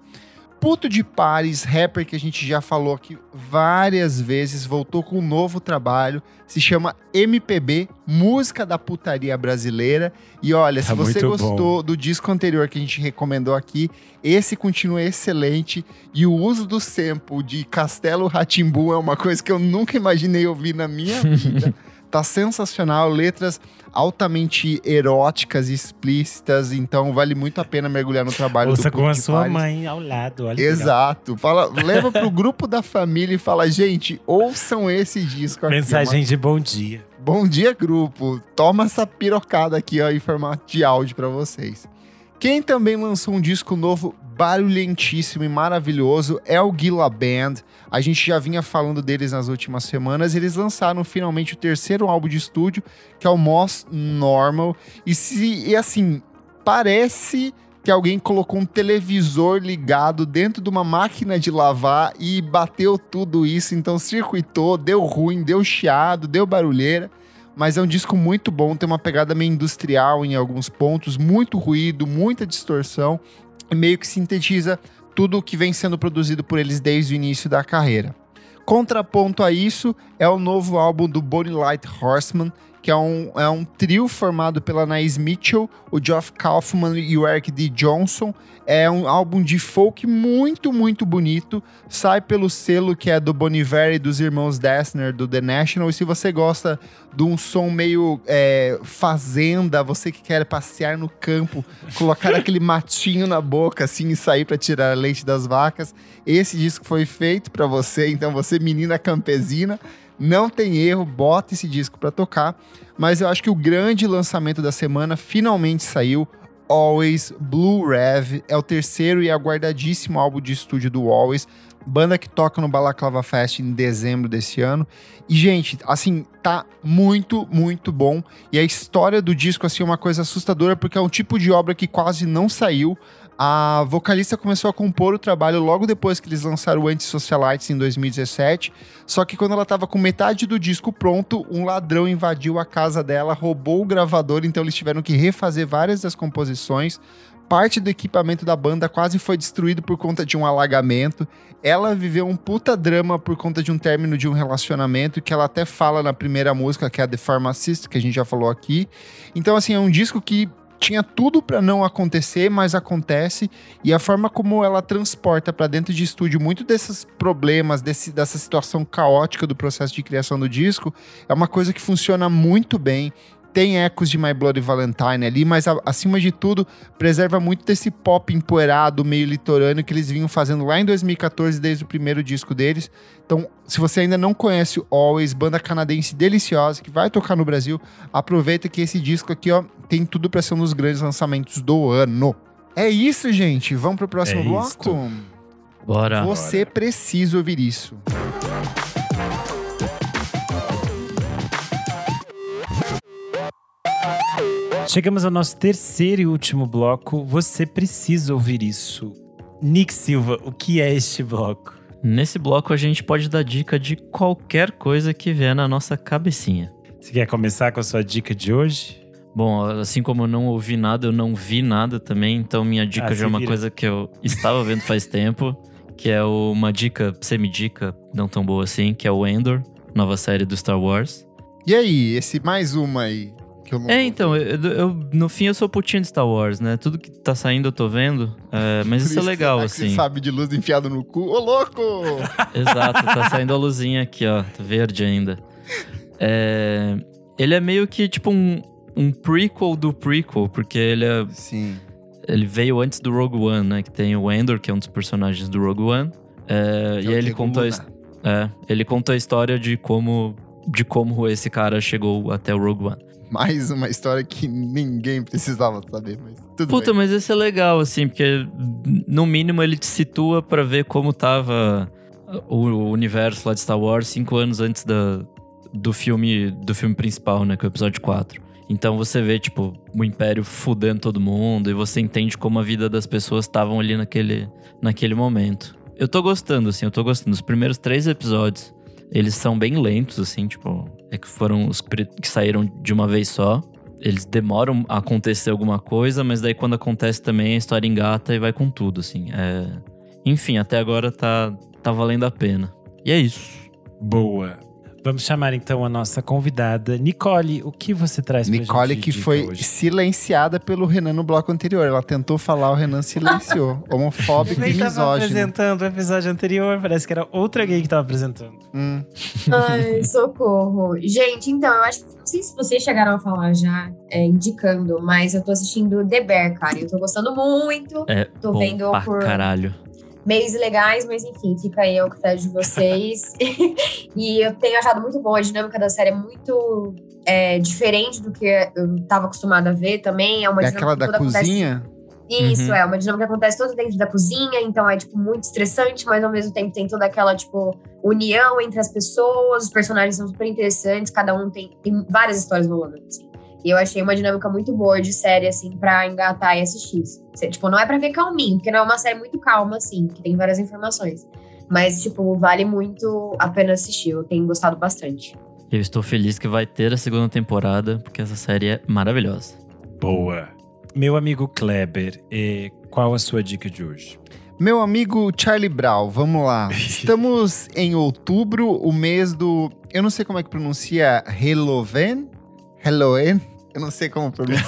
Puto de Paris, rapper que a gente já falou aqui várias vezes, voltou com um novo trabalho, se chama MPB, Música da Putaria Brasileira. E olha, Tá se você gostou do disco anterior que a gente recomendou aqui, esse continua excelente. E o uso do sample de Castelo Ratimbu é uma coisa que eu nunca imaginei ouvir na minha vida. Tá sensacional, letras altamente eróticas e explícitas, então vale muito a pena mergulhar no trabalho Ouça do com Puto a sua mãe ao lado. Olha. Exato. Fala, leva pro grupo da família e fala, gente, ouçam esse disco aqui. Mensagem de bom dia. Uma- Bom dia, grupo. Toma essa pirocada aqui, ó, em formato de áudio pra vocês. Quem também lançou um disco novo barulhentíssimo e maravilhoso é o Gila Band. A gente já vinha falando deles nas últimas semanas. Eles lançaram finalmente o terceiro álbum de estúdio, que é o Moss Normal. E, se, e assim, parece que alguém colocou um televisor ligado dentro de uma máquina de lavar e bateu tudo isso, então circuitou, deu ruim, deu chiado, deu barulheira. Mas é um disco muito bom, tem uma pegada meio industrial em alguns pontos, muito ruído, muita distorção, e meio que sintetiza tudo o que vem sendo produzido por eles desde o início da carreira. Contraponto a isso é o novo álbum do Bonnie Light Horseman, que é um, é um trio formado pela Anaïs Mitchell, o Geoff Kaufman e o Eric D. Johnson. É um álbum de folk muito, muito bonito. Sai pelo selo que é do Bon Iver e dos irmãos Dessner, do The National. E se você gosta de um som meio é, fazenda, você que quer passear no campo, colocar aquele matinho na boca assim e sair para tirar leite das vacas, esse disco foi feito para você. Então você, menina campesina, não tem erro, bota esse disco para tocar. Mas eu acho que o grande lançamento da semana finalmente saiu. Always Blue Rev é o terceiro e aguardadíssimo álbum de estúdio do Always, banda que toca no Balaclava Fest em dezembro desse ano. E gente, assim, tá muito, muito bom. E a história do disco assim é uma coisa assustadora porque é um tipo de obra que quase não saiu. A vocalista começou a compor o trabalho logo depois que eles lançaram o Anti-Socialites em 2017. Só que quando ela estava com metade do disco pronto, um ladrão invadiu a casa dela, roubou o gravador, então eles tiveram que refazer várias das composições. Parte do equipamento da banda quase foi destruído por conta de um alagamento. Ela viveu um puta drama por conta de um término de um relacionamento, que ela até fala na primeira música, que é a The Pharmacist, que a gente já falou aqui. Então, assim, é um disco que tinha tudo para não acontecer, mas acontece e a forma como ela transporta para dentro de estúdio muito desses problemas, desse, dessa situação caótica do processo de criação do disco, é uma coisa que funciona muito bem. Tem ecos de My Bloody Valentine ali, mas a, acima de tudo, preserva muito desse pop empoeirado, meio litorâneo que eles vinham fazendo lá em 2014, desde o primeiro disco deles. Então, se você ainda não conhece o Always, banda canadense deliciosa que vai tocar no Brasil, aproveita que esse disco aqui, ó, tem tudo para ser um dos grandes lançamentos do ano. É isso, gente. Vamos pro próximo É bloco? isto. Bora. Você precisa ouvir isso. Chegamos ao nosso terceiro e último bloco. Você precisa ouvir isso. Nick Silva, o que é este bloco? Nesse bloco a gente pode dar dica de qualquer coisa que vier na nossa cabecinha. Você quer começar com a sua dica de hoje? Bom, assim como eu não ouvi nada, eu não vi nada também, então minha dica Ah, já é uma vira. coisa que eu estava vendo faz tempo, que é uma dica, semi-dica, não tão boa assim, que é o Endor, nova série do Star Wars. E aí, esse mais uma aí que eu não É, então, eu, eu- no fim eu sou putinho de Star Wars, né? Tudo que tá saindo eu tô vendo, é, mas isso é que legal, será que Você assim. sabe de luz enfiado no cu. Ô, louco! Exato, tá saindo a luzinha aqui, ó, tá verde ainda. É, ele é meio que tipo um, um prequel do prequel, porque ele é Sim. Ele veio antes do Rogue One, né? Que tem o Endor, que é um dos personagens do Rogue One. É, Que e aí ele contou, a, é, ele contou a história de como, de como esse cara chegou até o Rogue One. Mais uma história que ninguém precisava saber, mas tudo Puta, bem. mas esse é legal, assim, porque no mínimo ele te situa pra ver como tava o, o universo lá de Star Wars cinco anos antes da, do filme do filme principal, né? Que é o episódio 4. Então você vê, tipo, o Império fudendo todo mundo e você entende como a vida das pessoas estavam ali naquele, naquele momento. Eu tô gostando, assim, eu tô gostando. Os primeiros três episódios, eles são bem lentos, assim, tipo, é que foram os que saíram de uma vez só. Eles demoram a acontecer alguma coisa, mas daí quando acontece também a história engata e vai com tudo, assim. É... Enfim, até agora tá, tá valendo a pena. E é isso. Boa. Vamos chamar então a nossa convidada, Nicole. O que você traz pra Nicole que foi hoje? silenciada pelo Renan no bloco anterior. Ela tentou falar, o Renan silenciou. Homofóbico e misógino. apresentando o episódio anterior, parece que era outra gay que tava apresentando. Hum. Ai, socorro. Gente, então, eu acho que não sei se vocês chegaram a falar já, é, indicando, mas eu tô assistindo The Bear, cara. Eu tô gostando muito. É Tô bom vendo pra por- caralho. Meios legais, mas enfim, fica aí ao critério de vocês. e eu tenho achado muito bom. A dinâmica da série é muito é, diferente do que eu tava acostumada a ver também. É uma É dinâmica aquela que da toda acontece- cozinha? Isso, Uhum. é uma dinâmica que acontece toda dentro da cozinha, então é, tipo, muito estressante, mas ao mesmo tempo tem toda aquela, tipo, união entre as pessoas, os personagens são super interessantes, cada um tem, tem várias histórias rolando, assim. E eu achei uma dinâmica muito boa de série, assim, pra engatar e assistir. Tipo, não é pra ver calminho, porque não é uma série muito calma, assim, que tem várias informações. Mas, tipo, vale muito a pena assistir, eu tenho gostado bastante. Eu estou feliz que vai ter a segunda temporada, porque essa série é maravilhosa. Boa. Meu amigo Kleber, qual a sua dica de hoje? Meu amigo Charlie Brown, vamos lá. Estamos em outubro, o mês do. Eu não sei como é que pronuncia. Halloween? Halloween? Eu não sei como pronuncia.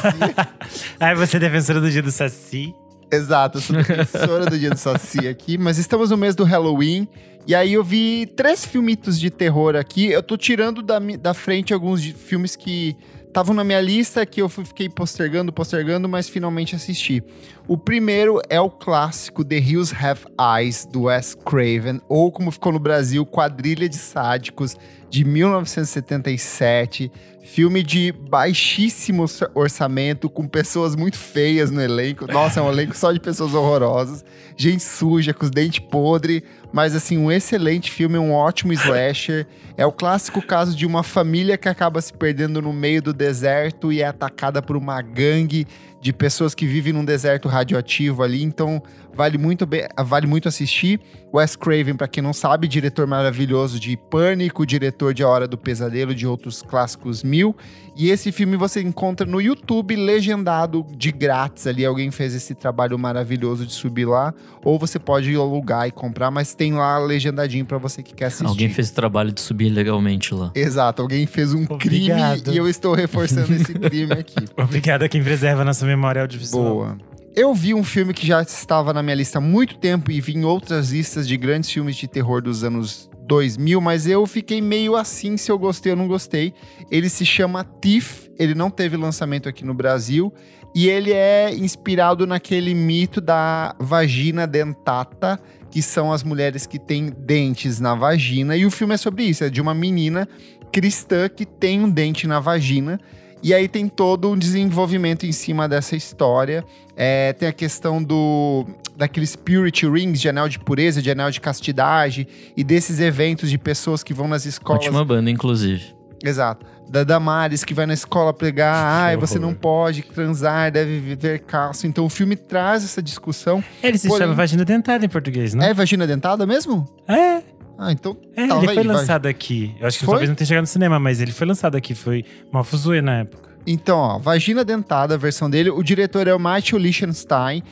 Ai, você é defensora do dia do Saci. Exato, eu sou defensora do dia do Saci aqui, mas estamos no mês do Halloween. E aí eu vi três filmitos de terror aqui. Eu tô tirando da, da frente alguns filmes que estavam na minha lista, que eu fiquei postergando, postergando, mas finalmente assisti. O primeiro é o clássico The Hills Have Eyes, do Wes Craven, ou como ficou no Brasil, Quadrilha de Sádicos, de 1977. Filme de baixíssimo orça- orçamento, com pessoas muito feias no elenco. Nossa, é um elenco só de pessoas horrorosas. Gente suja, com os dentes podres. Mas, assim, um excelente filme, um ótimo slasher. É o clássico caso de uma família que acaba se perdendo no meio do deserto e é atacada por uma gangue de pessoas que vivem num deserto radioativo ali. Então, vale muito, bem, vale muito assistir. Wes Craven, pra quem não sabe, diretor maravilhoso de Pânico, diretor de A Hora do Pesadelo, de outros clássicos mil. E esse filme você encontra no YouTube legendado de grátis ali. Alguém fez esse trabalho maravilhoso de subir lá. Ou você pode alugar e comprar, mas tem lá legendadinho pra você que quer assistir. Alguém fez o trabalho de subir legalmente lá. Exato, alguém fez um Obrigado. crime e eu estou reforçando esse crime aqui. Obrigado a quem preserva a nossa memória audiovisual. Boa. Eu vi um filme que já estava na minha lista há muito tempo e vi em outras listas de grandes filmes de terror dos anos 2000, mas eu fiquei meio assim se eu gostei ou não gostei. Ele se chama Thief, ele não teve lançamento aqui no Brasil e ele é inspirado naquele mito da vagina dentata, que são as mulheres que têm dentes na vagina. E o filme é sobre isso, é de uma menina cristã que tem um dente na vagina. E aí tem todo um desenvolvimento em cima dessa história. É, tem a questão do daqueles purity rings, de anel de pureza, de anel de castidade, e desses eventos de pessoas que vão nas escolas. Ótima banda, inclusive. Exato. Da Damares, que vai na escola pregar, ai, você horror. não pode transar, deve viver calço. Então o filme traz essa discussão. Ele se chama Vagina Dentada em português, não? É vagina dentada mesmo? É, Ah, então. é, ele foi aí, vai- lançado aqui. Eu acho que Foi? talvez não tenha chegado no cinema, mas ele foi lançado aqui. Foi uma fuzuê na época. Então, ó, Vagina Dentada, a versão dele. O diretor é o Matthew Lichtenstein.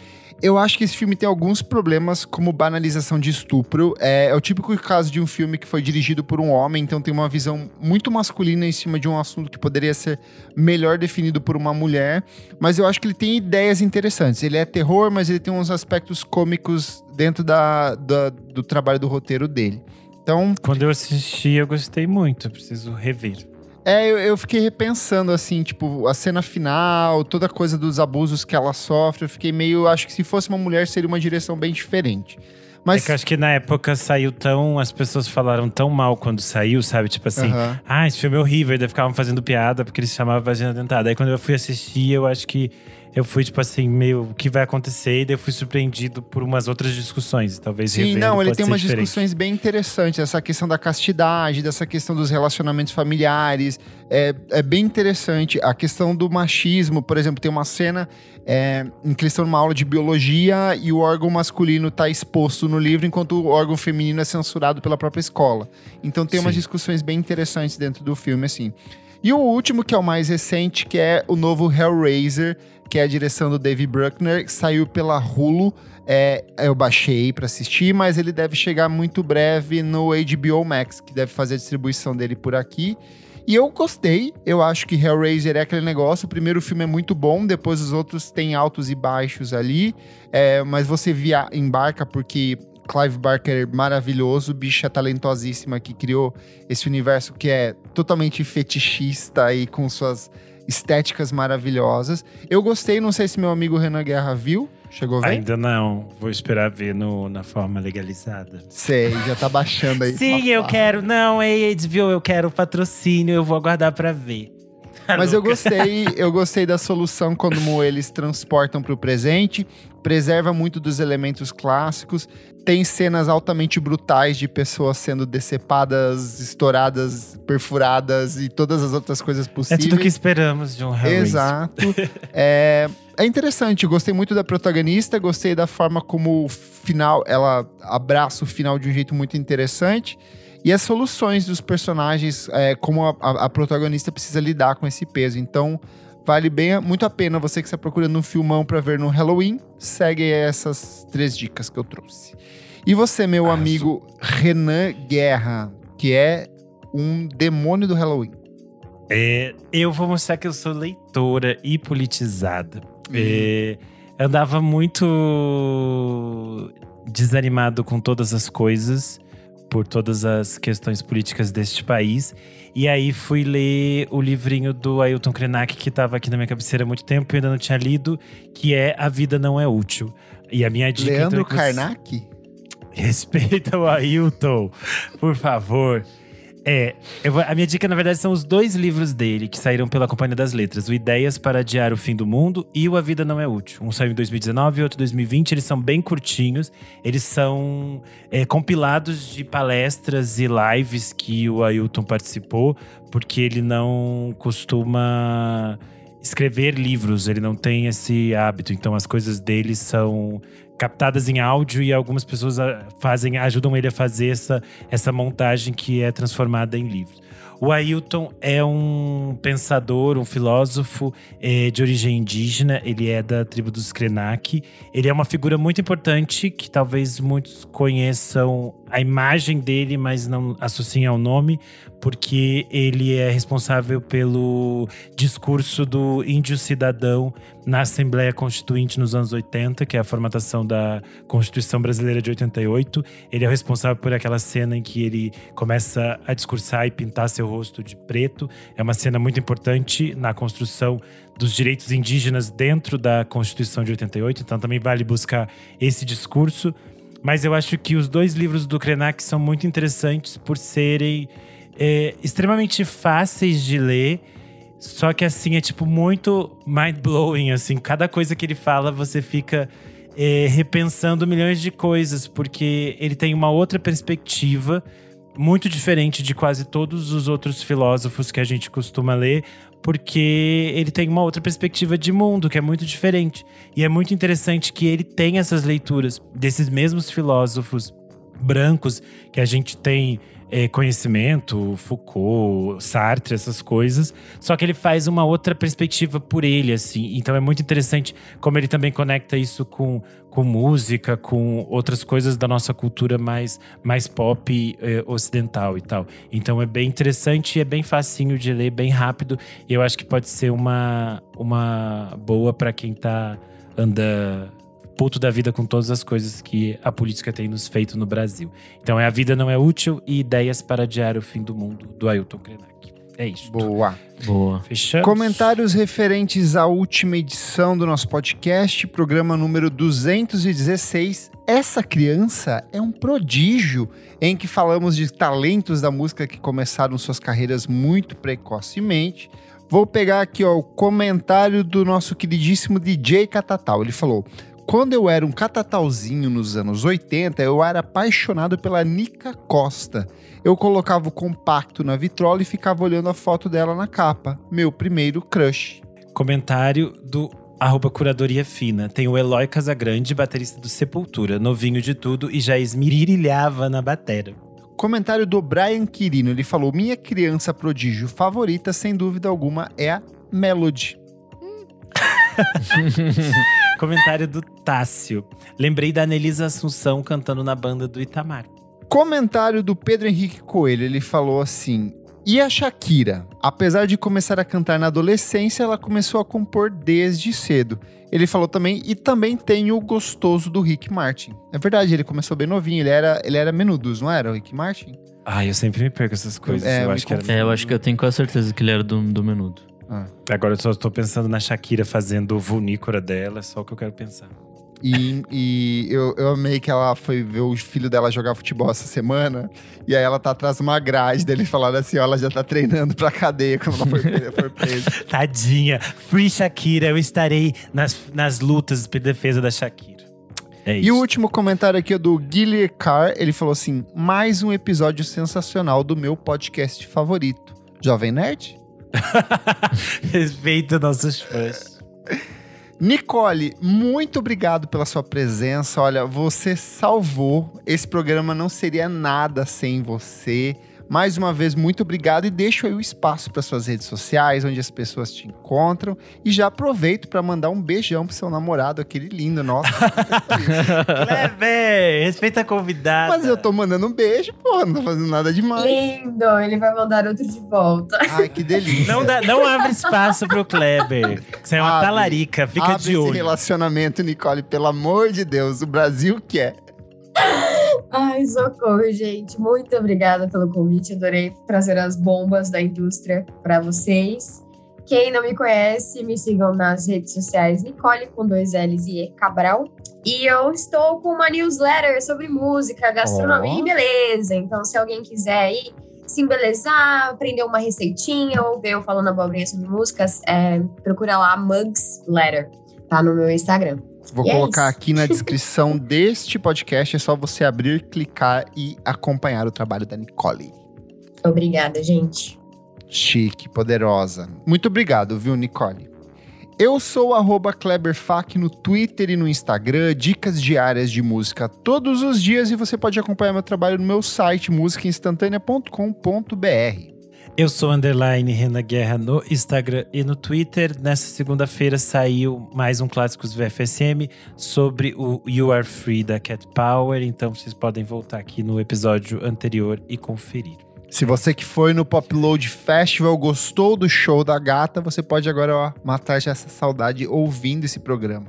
Eu acho que esse filme tem alguns problemas, como banalização de estupro. É, é o típico caso de um filme que foi dirigido por um homem, então tem uma visão muito masculina em cima de um assunto que poderia ser melhor definido por uma mulher. Mas eu acho que ele tem ideias interessantes. Ele é terror, mas ele tem uns aspectos cômicos dentro da, da- do trabalho do roteiro dele. Então, Quando eu assisti, eu gostei muito. Preciso rever. É, eu, eu fiquei repensando, assim, tipo, a cena final, toda a coisa dos abusos que ela sofre. Eu fiquei meio. Acho que se fosse uma mulher, seria uma direção bem diferente. Mas. É que eu acho que na época saiu tão. As pessoas falaram tão mal quando saiu, sabe? Tipo assim, Aham. ah, esse filme é horrível. E daí ficavam fazendo piada porque eles chamavam Vagina Dentada. Aí quando eu fui assistir, eu acho que eu fui, tipo assim, meio o que vai acontecer? E daí eu fui surpreendido por umas outras discussões. Talvez Sim, não, ele tem umas diferente. discussões bem interessantes. Essa questão da castidade, dessa questão dos relacionamentos familiares. É, é bem interessante. A questão do machismo, por exemplo, tem uma cena é, em que eles estão numa aula de biologia e o órgão masculino está exposto no livro, enquanto o órgão feminino é censurado pela própria escola. Então tem umas Sim. discussões bem interessantes dentro do filme, assim. E o último, que é o mais recente, que é o novo Hellraiser, que é a direção do Dave Bruckner, que saiu pela Hulu. É, eu baixei pra assistir, mas ele deve chegar muito breve no HBO Max, que deve fazer a distribuição dele por aqui. E eu gostei, eu acho que Hellraiser é aquele negócio. O primeiro filme é muito bom, depois os outros têm altos e baixos ali. É, mas você via, embarca porque Clive Barker é maravilhoso, bicha talentosíssima que criou esse universo que é totalmente fetichista e com suas estéticas maravilhosas. Eu gostei, não sei se meu amigo Renan Guerra viu. Chegou a ver? Ainda não. Vou esperar ver no, na forma legalizada. Sei, já tá baixando aí. Sim, eu quero. Não, ei, HBO, eu quero patrocínio. Eu vou aguardar pra ver. Mas eu gostei, eu gostei da solução como eles transportam para o presente, preserva muito dos elementos clássicos, tem cenas altamente brutais de pessoas sendo decepadas, estouradas, perfuradas e todas as outras coisas É possíveis. tudo que esperamos de um Hellraiser. Exato. é, é interessante, gostei muito da protagonista, gostei da forma como o final, ela abraça o final de um jeito muito interessante. E as soluções dos personagens, é, como a, a- a protagonista precisa lidar com esse peso. Então, vale bem muito a pena você que está procurando um filmão para ver no Halloween, segue essas três dicas que eu trouxe. E você, meu Arrasou. amigo Renan Guerra, que é um demônio do Halloween. É, eu vou mostrar que eu sou leitora e politizada. É, andava muito desanimado com todas as coisas, por todas as questões políticas deste país. E aí fui ler o livrinho do Ailton Krenak, que estava aqui na minha cabeceira há muito tempo e ainda não tinha lido, que é A Vida Não É Útil. E a minha dica… então, Leandro é que você- Karnak? Respeita o Ailton, por favor. É, vou- a minha dica, na verdade, são os dois livros dele que saíram pela Companhia das Letras: O Ideias para Adiar o Fim do Mundo e O A Vida Não É Útil. Um saiu em 2019 e outro em 2020. Eles são bem curtinhos. Eles são é, compilados de palestras e lives que o Ailton participou, porque ele não costuma escrever livros, ele não tem esse hábito. Então as coisas dele são captadas em áudio e algumas pessoas ah, fazem, ajudam ele a fazer essa, essa montagem que é transformada em livros. O Ailton é um pensador, um filósofo eh, de origem indígena. Ele é da tribo dos Krenak. Ele é uma figura muito importante que talvez muitos conheçam a imagem dele, mas não associem ao nome, porque ele é responsável pelo discurso do índio cidadão na Assembleia Constituinte nos anos 80, que é a formatação da Constituição Brasileira de 88. Ele é responsável por aquela cena em que ele começa a discursar e pintar seu rosto de preto. É uma cena muito importante na construção dos direitos indígenas dentro da Constituição de 88, então também vale buscar esse discurso. Mas eu acho que os dois livros do Krenak são muito interessantes por serem é, extremamente fáceis de ler. Só que assim, é tipo muito mind-blowing, assim. Cada coisa que ele fala, você fica é, repensando milhões de coisas. Porque ele tem uma outra perspectiva muito diferente de quase todos os outros filósofos que a gente costuma ler. Porque ele tem uma outra perspectiva de mundo, que é muito diferente. E é muito interessante que ele tem essas leituras desses mesmos filósofos brancos que a gente tem é, conhecimento, Foucault, Sartre, essas coisas. Só que ele faz uma outra perspectiva por ele, assim. Então é muito interessante como ele também conecta isso com, com música, com outras coisas da nossa cultura mais, mais pop eh, ocidental e tal. Então é bem interessante é bem facinho de ler, bem rápido. E eu acho que pode ser uma, uma boa para quem tá anda puto da vida com todas as coisas que a política tem nos feito no Brasil. Então é A Vida Não É Útil e Ideias para Adiar o Fim do Mundo, do Ailton Krenak. É isso. Boa. Boa. Fechamos? Comentários referentes à última edição do nosso podcast, programa número 216. Essa criança é um prodígio, em que falamos de talentos da música que começaram suas carreiras muito precocemente. Vou pegar aqui ó, o comentário do nosso queridíssimo DJ Catatal. Ele falou: Quando eu era um catatauzinho nos anos 80, eu era apaixonado pela Nica Costa. Eu colocava o compacto na vitrola e ficava olhando a foto dela na capa. Meu primeiro crush. Comentário do arroba curadoria fina. Tem o Eloy Casagrande, baterista do Sepultura, novinho de tudo e já esmirilhava na batera. Comentário do Brian Quirino. Ele falou: Minha criança prodígio favorita, sem dúvida alguma, é a Melody. Comentário do Tássio. Lembrei da Anelisa Assunção cantando na banda do Itamar. Comentário do Pedro Henrique Coelho. Ele falou assim: E a Shakira? Apesar de começar a cantar na adolescência, ela começou a compor desde cedo. Ele falou também, e também tem o gostoso do Rick Martin. É verdade, ele começou bem novinho, ele era, ele era menudos, não era o Rick Martin? Ai, eu sempre me perco essas coisas. É, eu acho que era... É, eu acho que eu tenho quase certeza que ele era do, do menudo. Agora eu só tô pensando na Shakira fazendo o vulnícora dela, é só o que eu quero pensar. E, e eu, eu amei que ela foi ver o filho dela jogar futebol essa semana. E aí ela tá atrás de uma grade dele falando assim: ó, ela já tá treinando pra cadeia quando ela pre- for presa. Tadinha. Free Shakira, eu estarei nas, nas lutas por defesa da Shakira. É E o último comentário aqui é do Guilherme Carr. Ele falou assim: mais um episódio sensacional do meu podcast favorito. Jovem Nerd? Respeita nossos fãs. Nicole, muito obrigado pela sua presença. Olha, você salvou. Esse programa não seria nada sem você. Mais uma vez, muito obrigado e deixo aí o espaço para suas redes sociais, onde as pessoas te encontram. E já aproveito para mandar um beijão pro seu namorado, aquele lindo, nossa. Kleber, respeita a convidada. Mas eu tô mandando um beijo, pô, não tô fazendo nada demais. Lindo, ele vai mandar outro de volta. Ai, que delícia. Não, dá, não abre espaço pro Kleber. Você é uma Abre. talarica, fica Abre de esse olho. relacionamento, Nicole, pelo amor de Deus. O Brasil quer. Ai, socorro, gente. Muito obrigada pelo convite. Adorei trazer as bombas da indústria para vocês. Quem não me conhece, me sigam nas redes sociais Nicole com dois L's e E Cabral. E eu estou com uma newsletter sobre música, gastronomia Ó. e beleza. Então, se alguém quiser aí se embelezar, aprender uma receitinha ou ver eu falando abobrinha sobre músicas, é, procura lá Mugs Letter, tá no meu Instagram. Vou é colocar aqui na descrição deste podcast. É só você abrir, clicar e acompanhar o trabalho da Nicole. Obrigada, gente. Chique, poderosa. Muito obrigado, viu, Nicole? Eu sou arroba KleberFac no Twitter e no Instagram, dicas diárias de música todos os dias e você pode acompanhar meu trabalho no meu site musicainstantanea.com.br. Eu sou underline Rena Guerra no Instagram e no Twitter. Nessa segunda-feira saiu mais um Clássicos VFSM sobre o You Are Free da Cat Power. Então vocês podem voltar aqui no episódio anterior e conferir. Se você que foi no Pop Load Festival gostou do show da gata, você pode agora ó, matar já essa saudade ouvindo esse programa.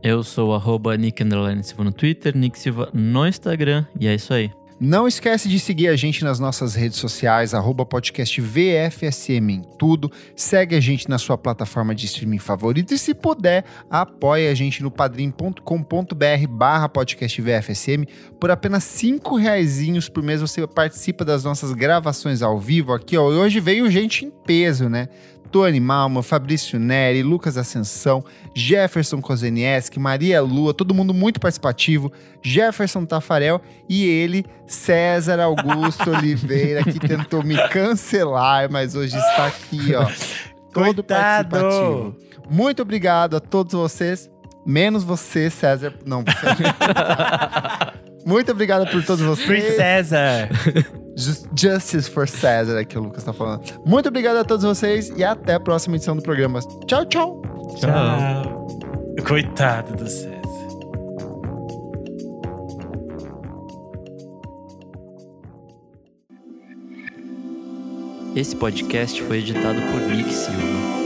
Eu sou o arroba Nick Underline Silva no Twitter, Nick Silva no Instagram, e é isso aí. Não esquece de seguir a gente nas nossas redes sociais, arroba podcast VFSM em tudo. Segue a gente na sua plataforma de streaming favorita e, se puder, apoie a gente no padrim.com.br barra podcast VFSM. Por apenas cinco reaisinhos por mês você participa das nossas gravações ao vivo aqui, ó. E hoje veio gente em peso, né? Tony Malma, Fabrício Neri, Lucas Ascensão, Jefferson Kozenieski, Maria Lua, todo mundo muito participativo, Jefferson Tafarel e ele, César Augusto Oliveira, que tentou me cancelar, mas hoje está aqui, ó, todo Coitado! participativo. Muito obrigado a todos vocês, menos você, César. Não, você. Muito obrigado por todos vocês. Free César! Just- Justice for César, é que o Lucas tá falando. Muito obrigado a todos vocês e até a próxima edição do programa. Tchau, tchau! Tchau. Coitado do César. Esse podcast foi editado por Nick Silva.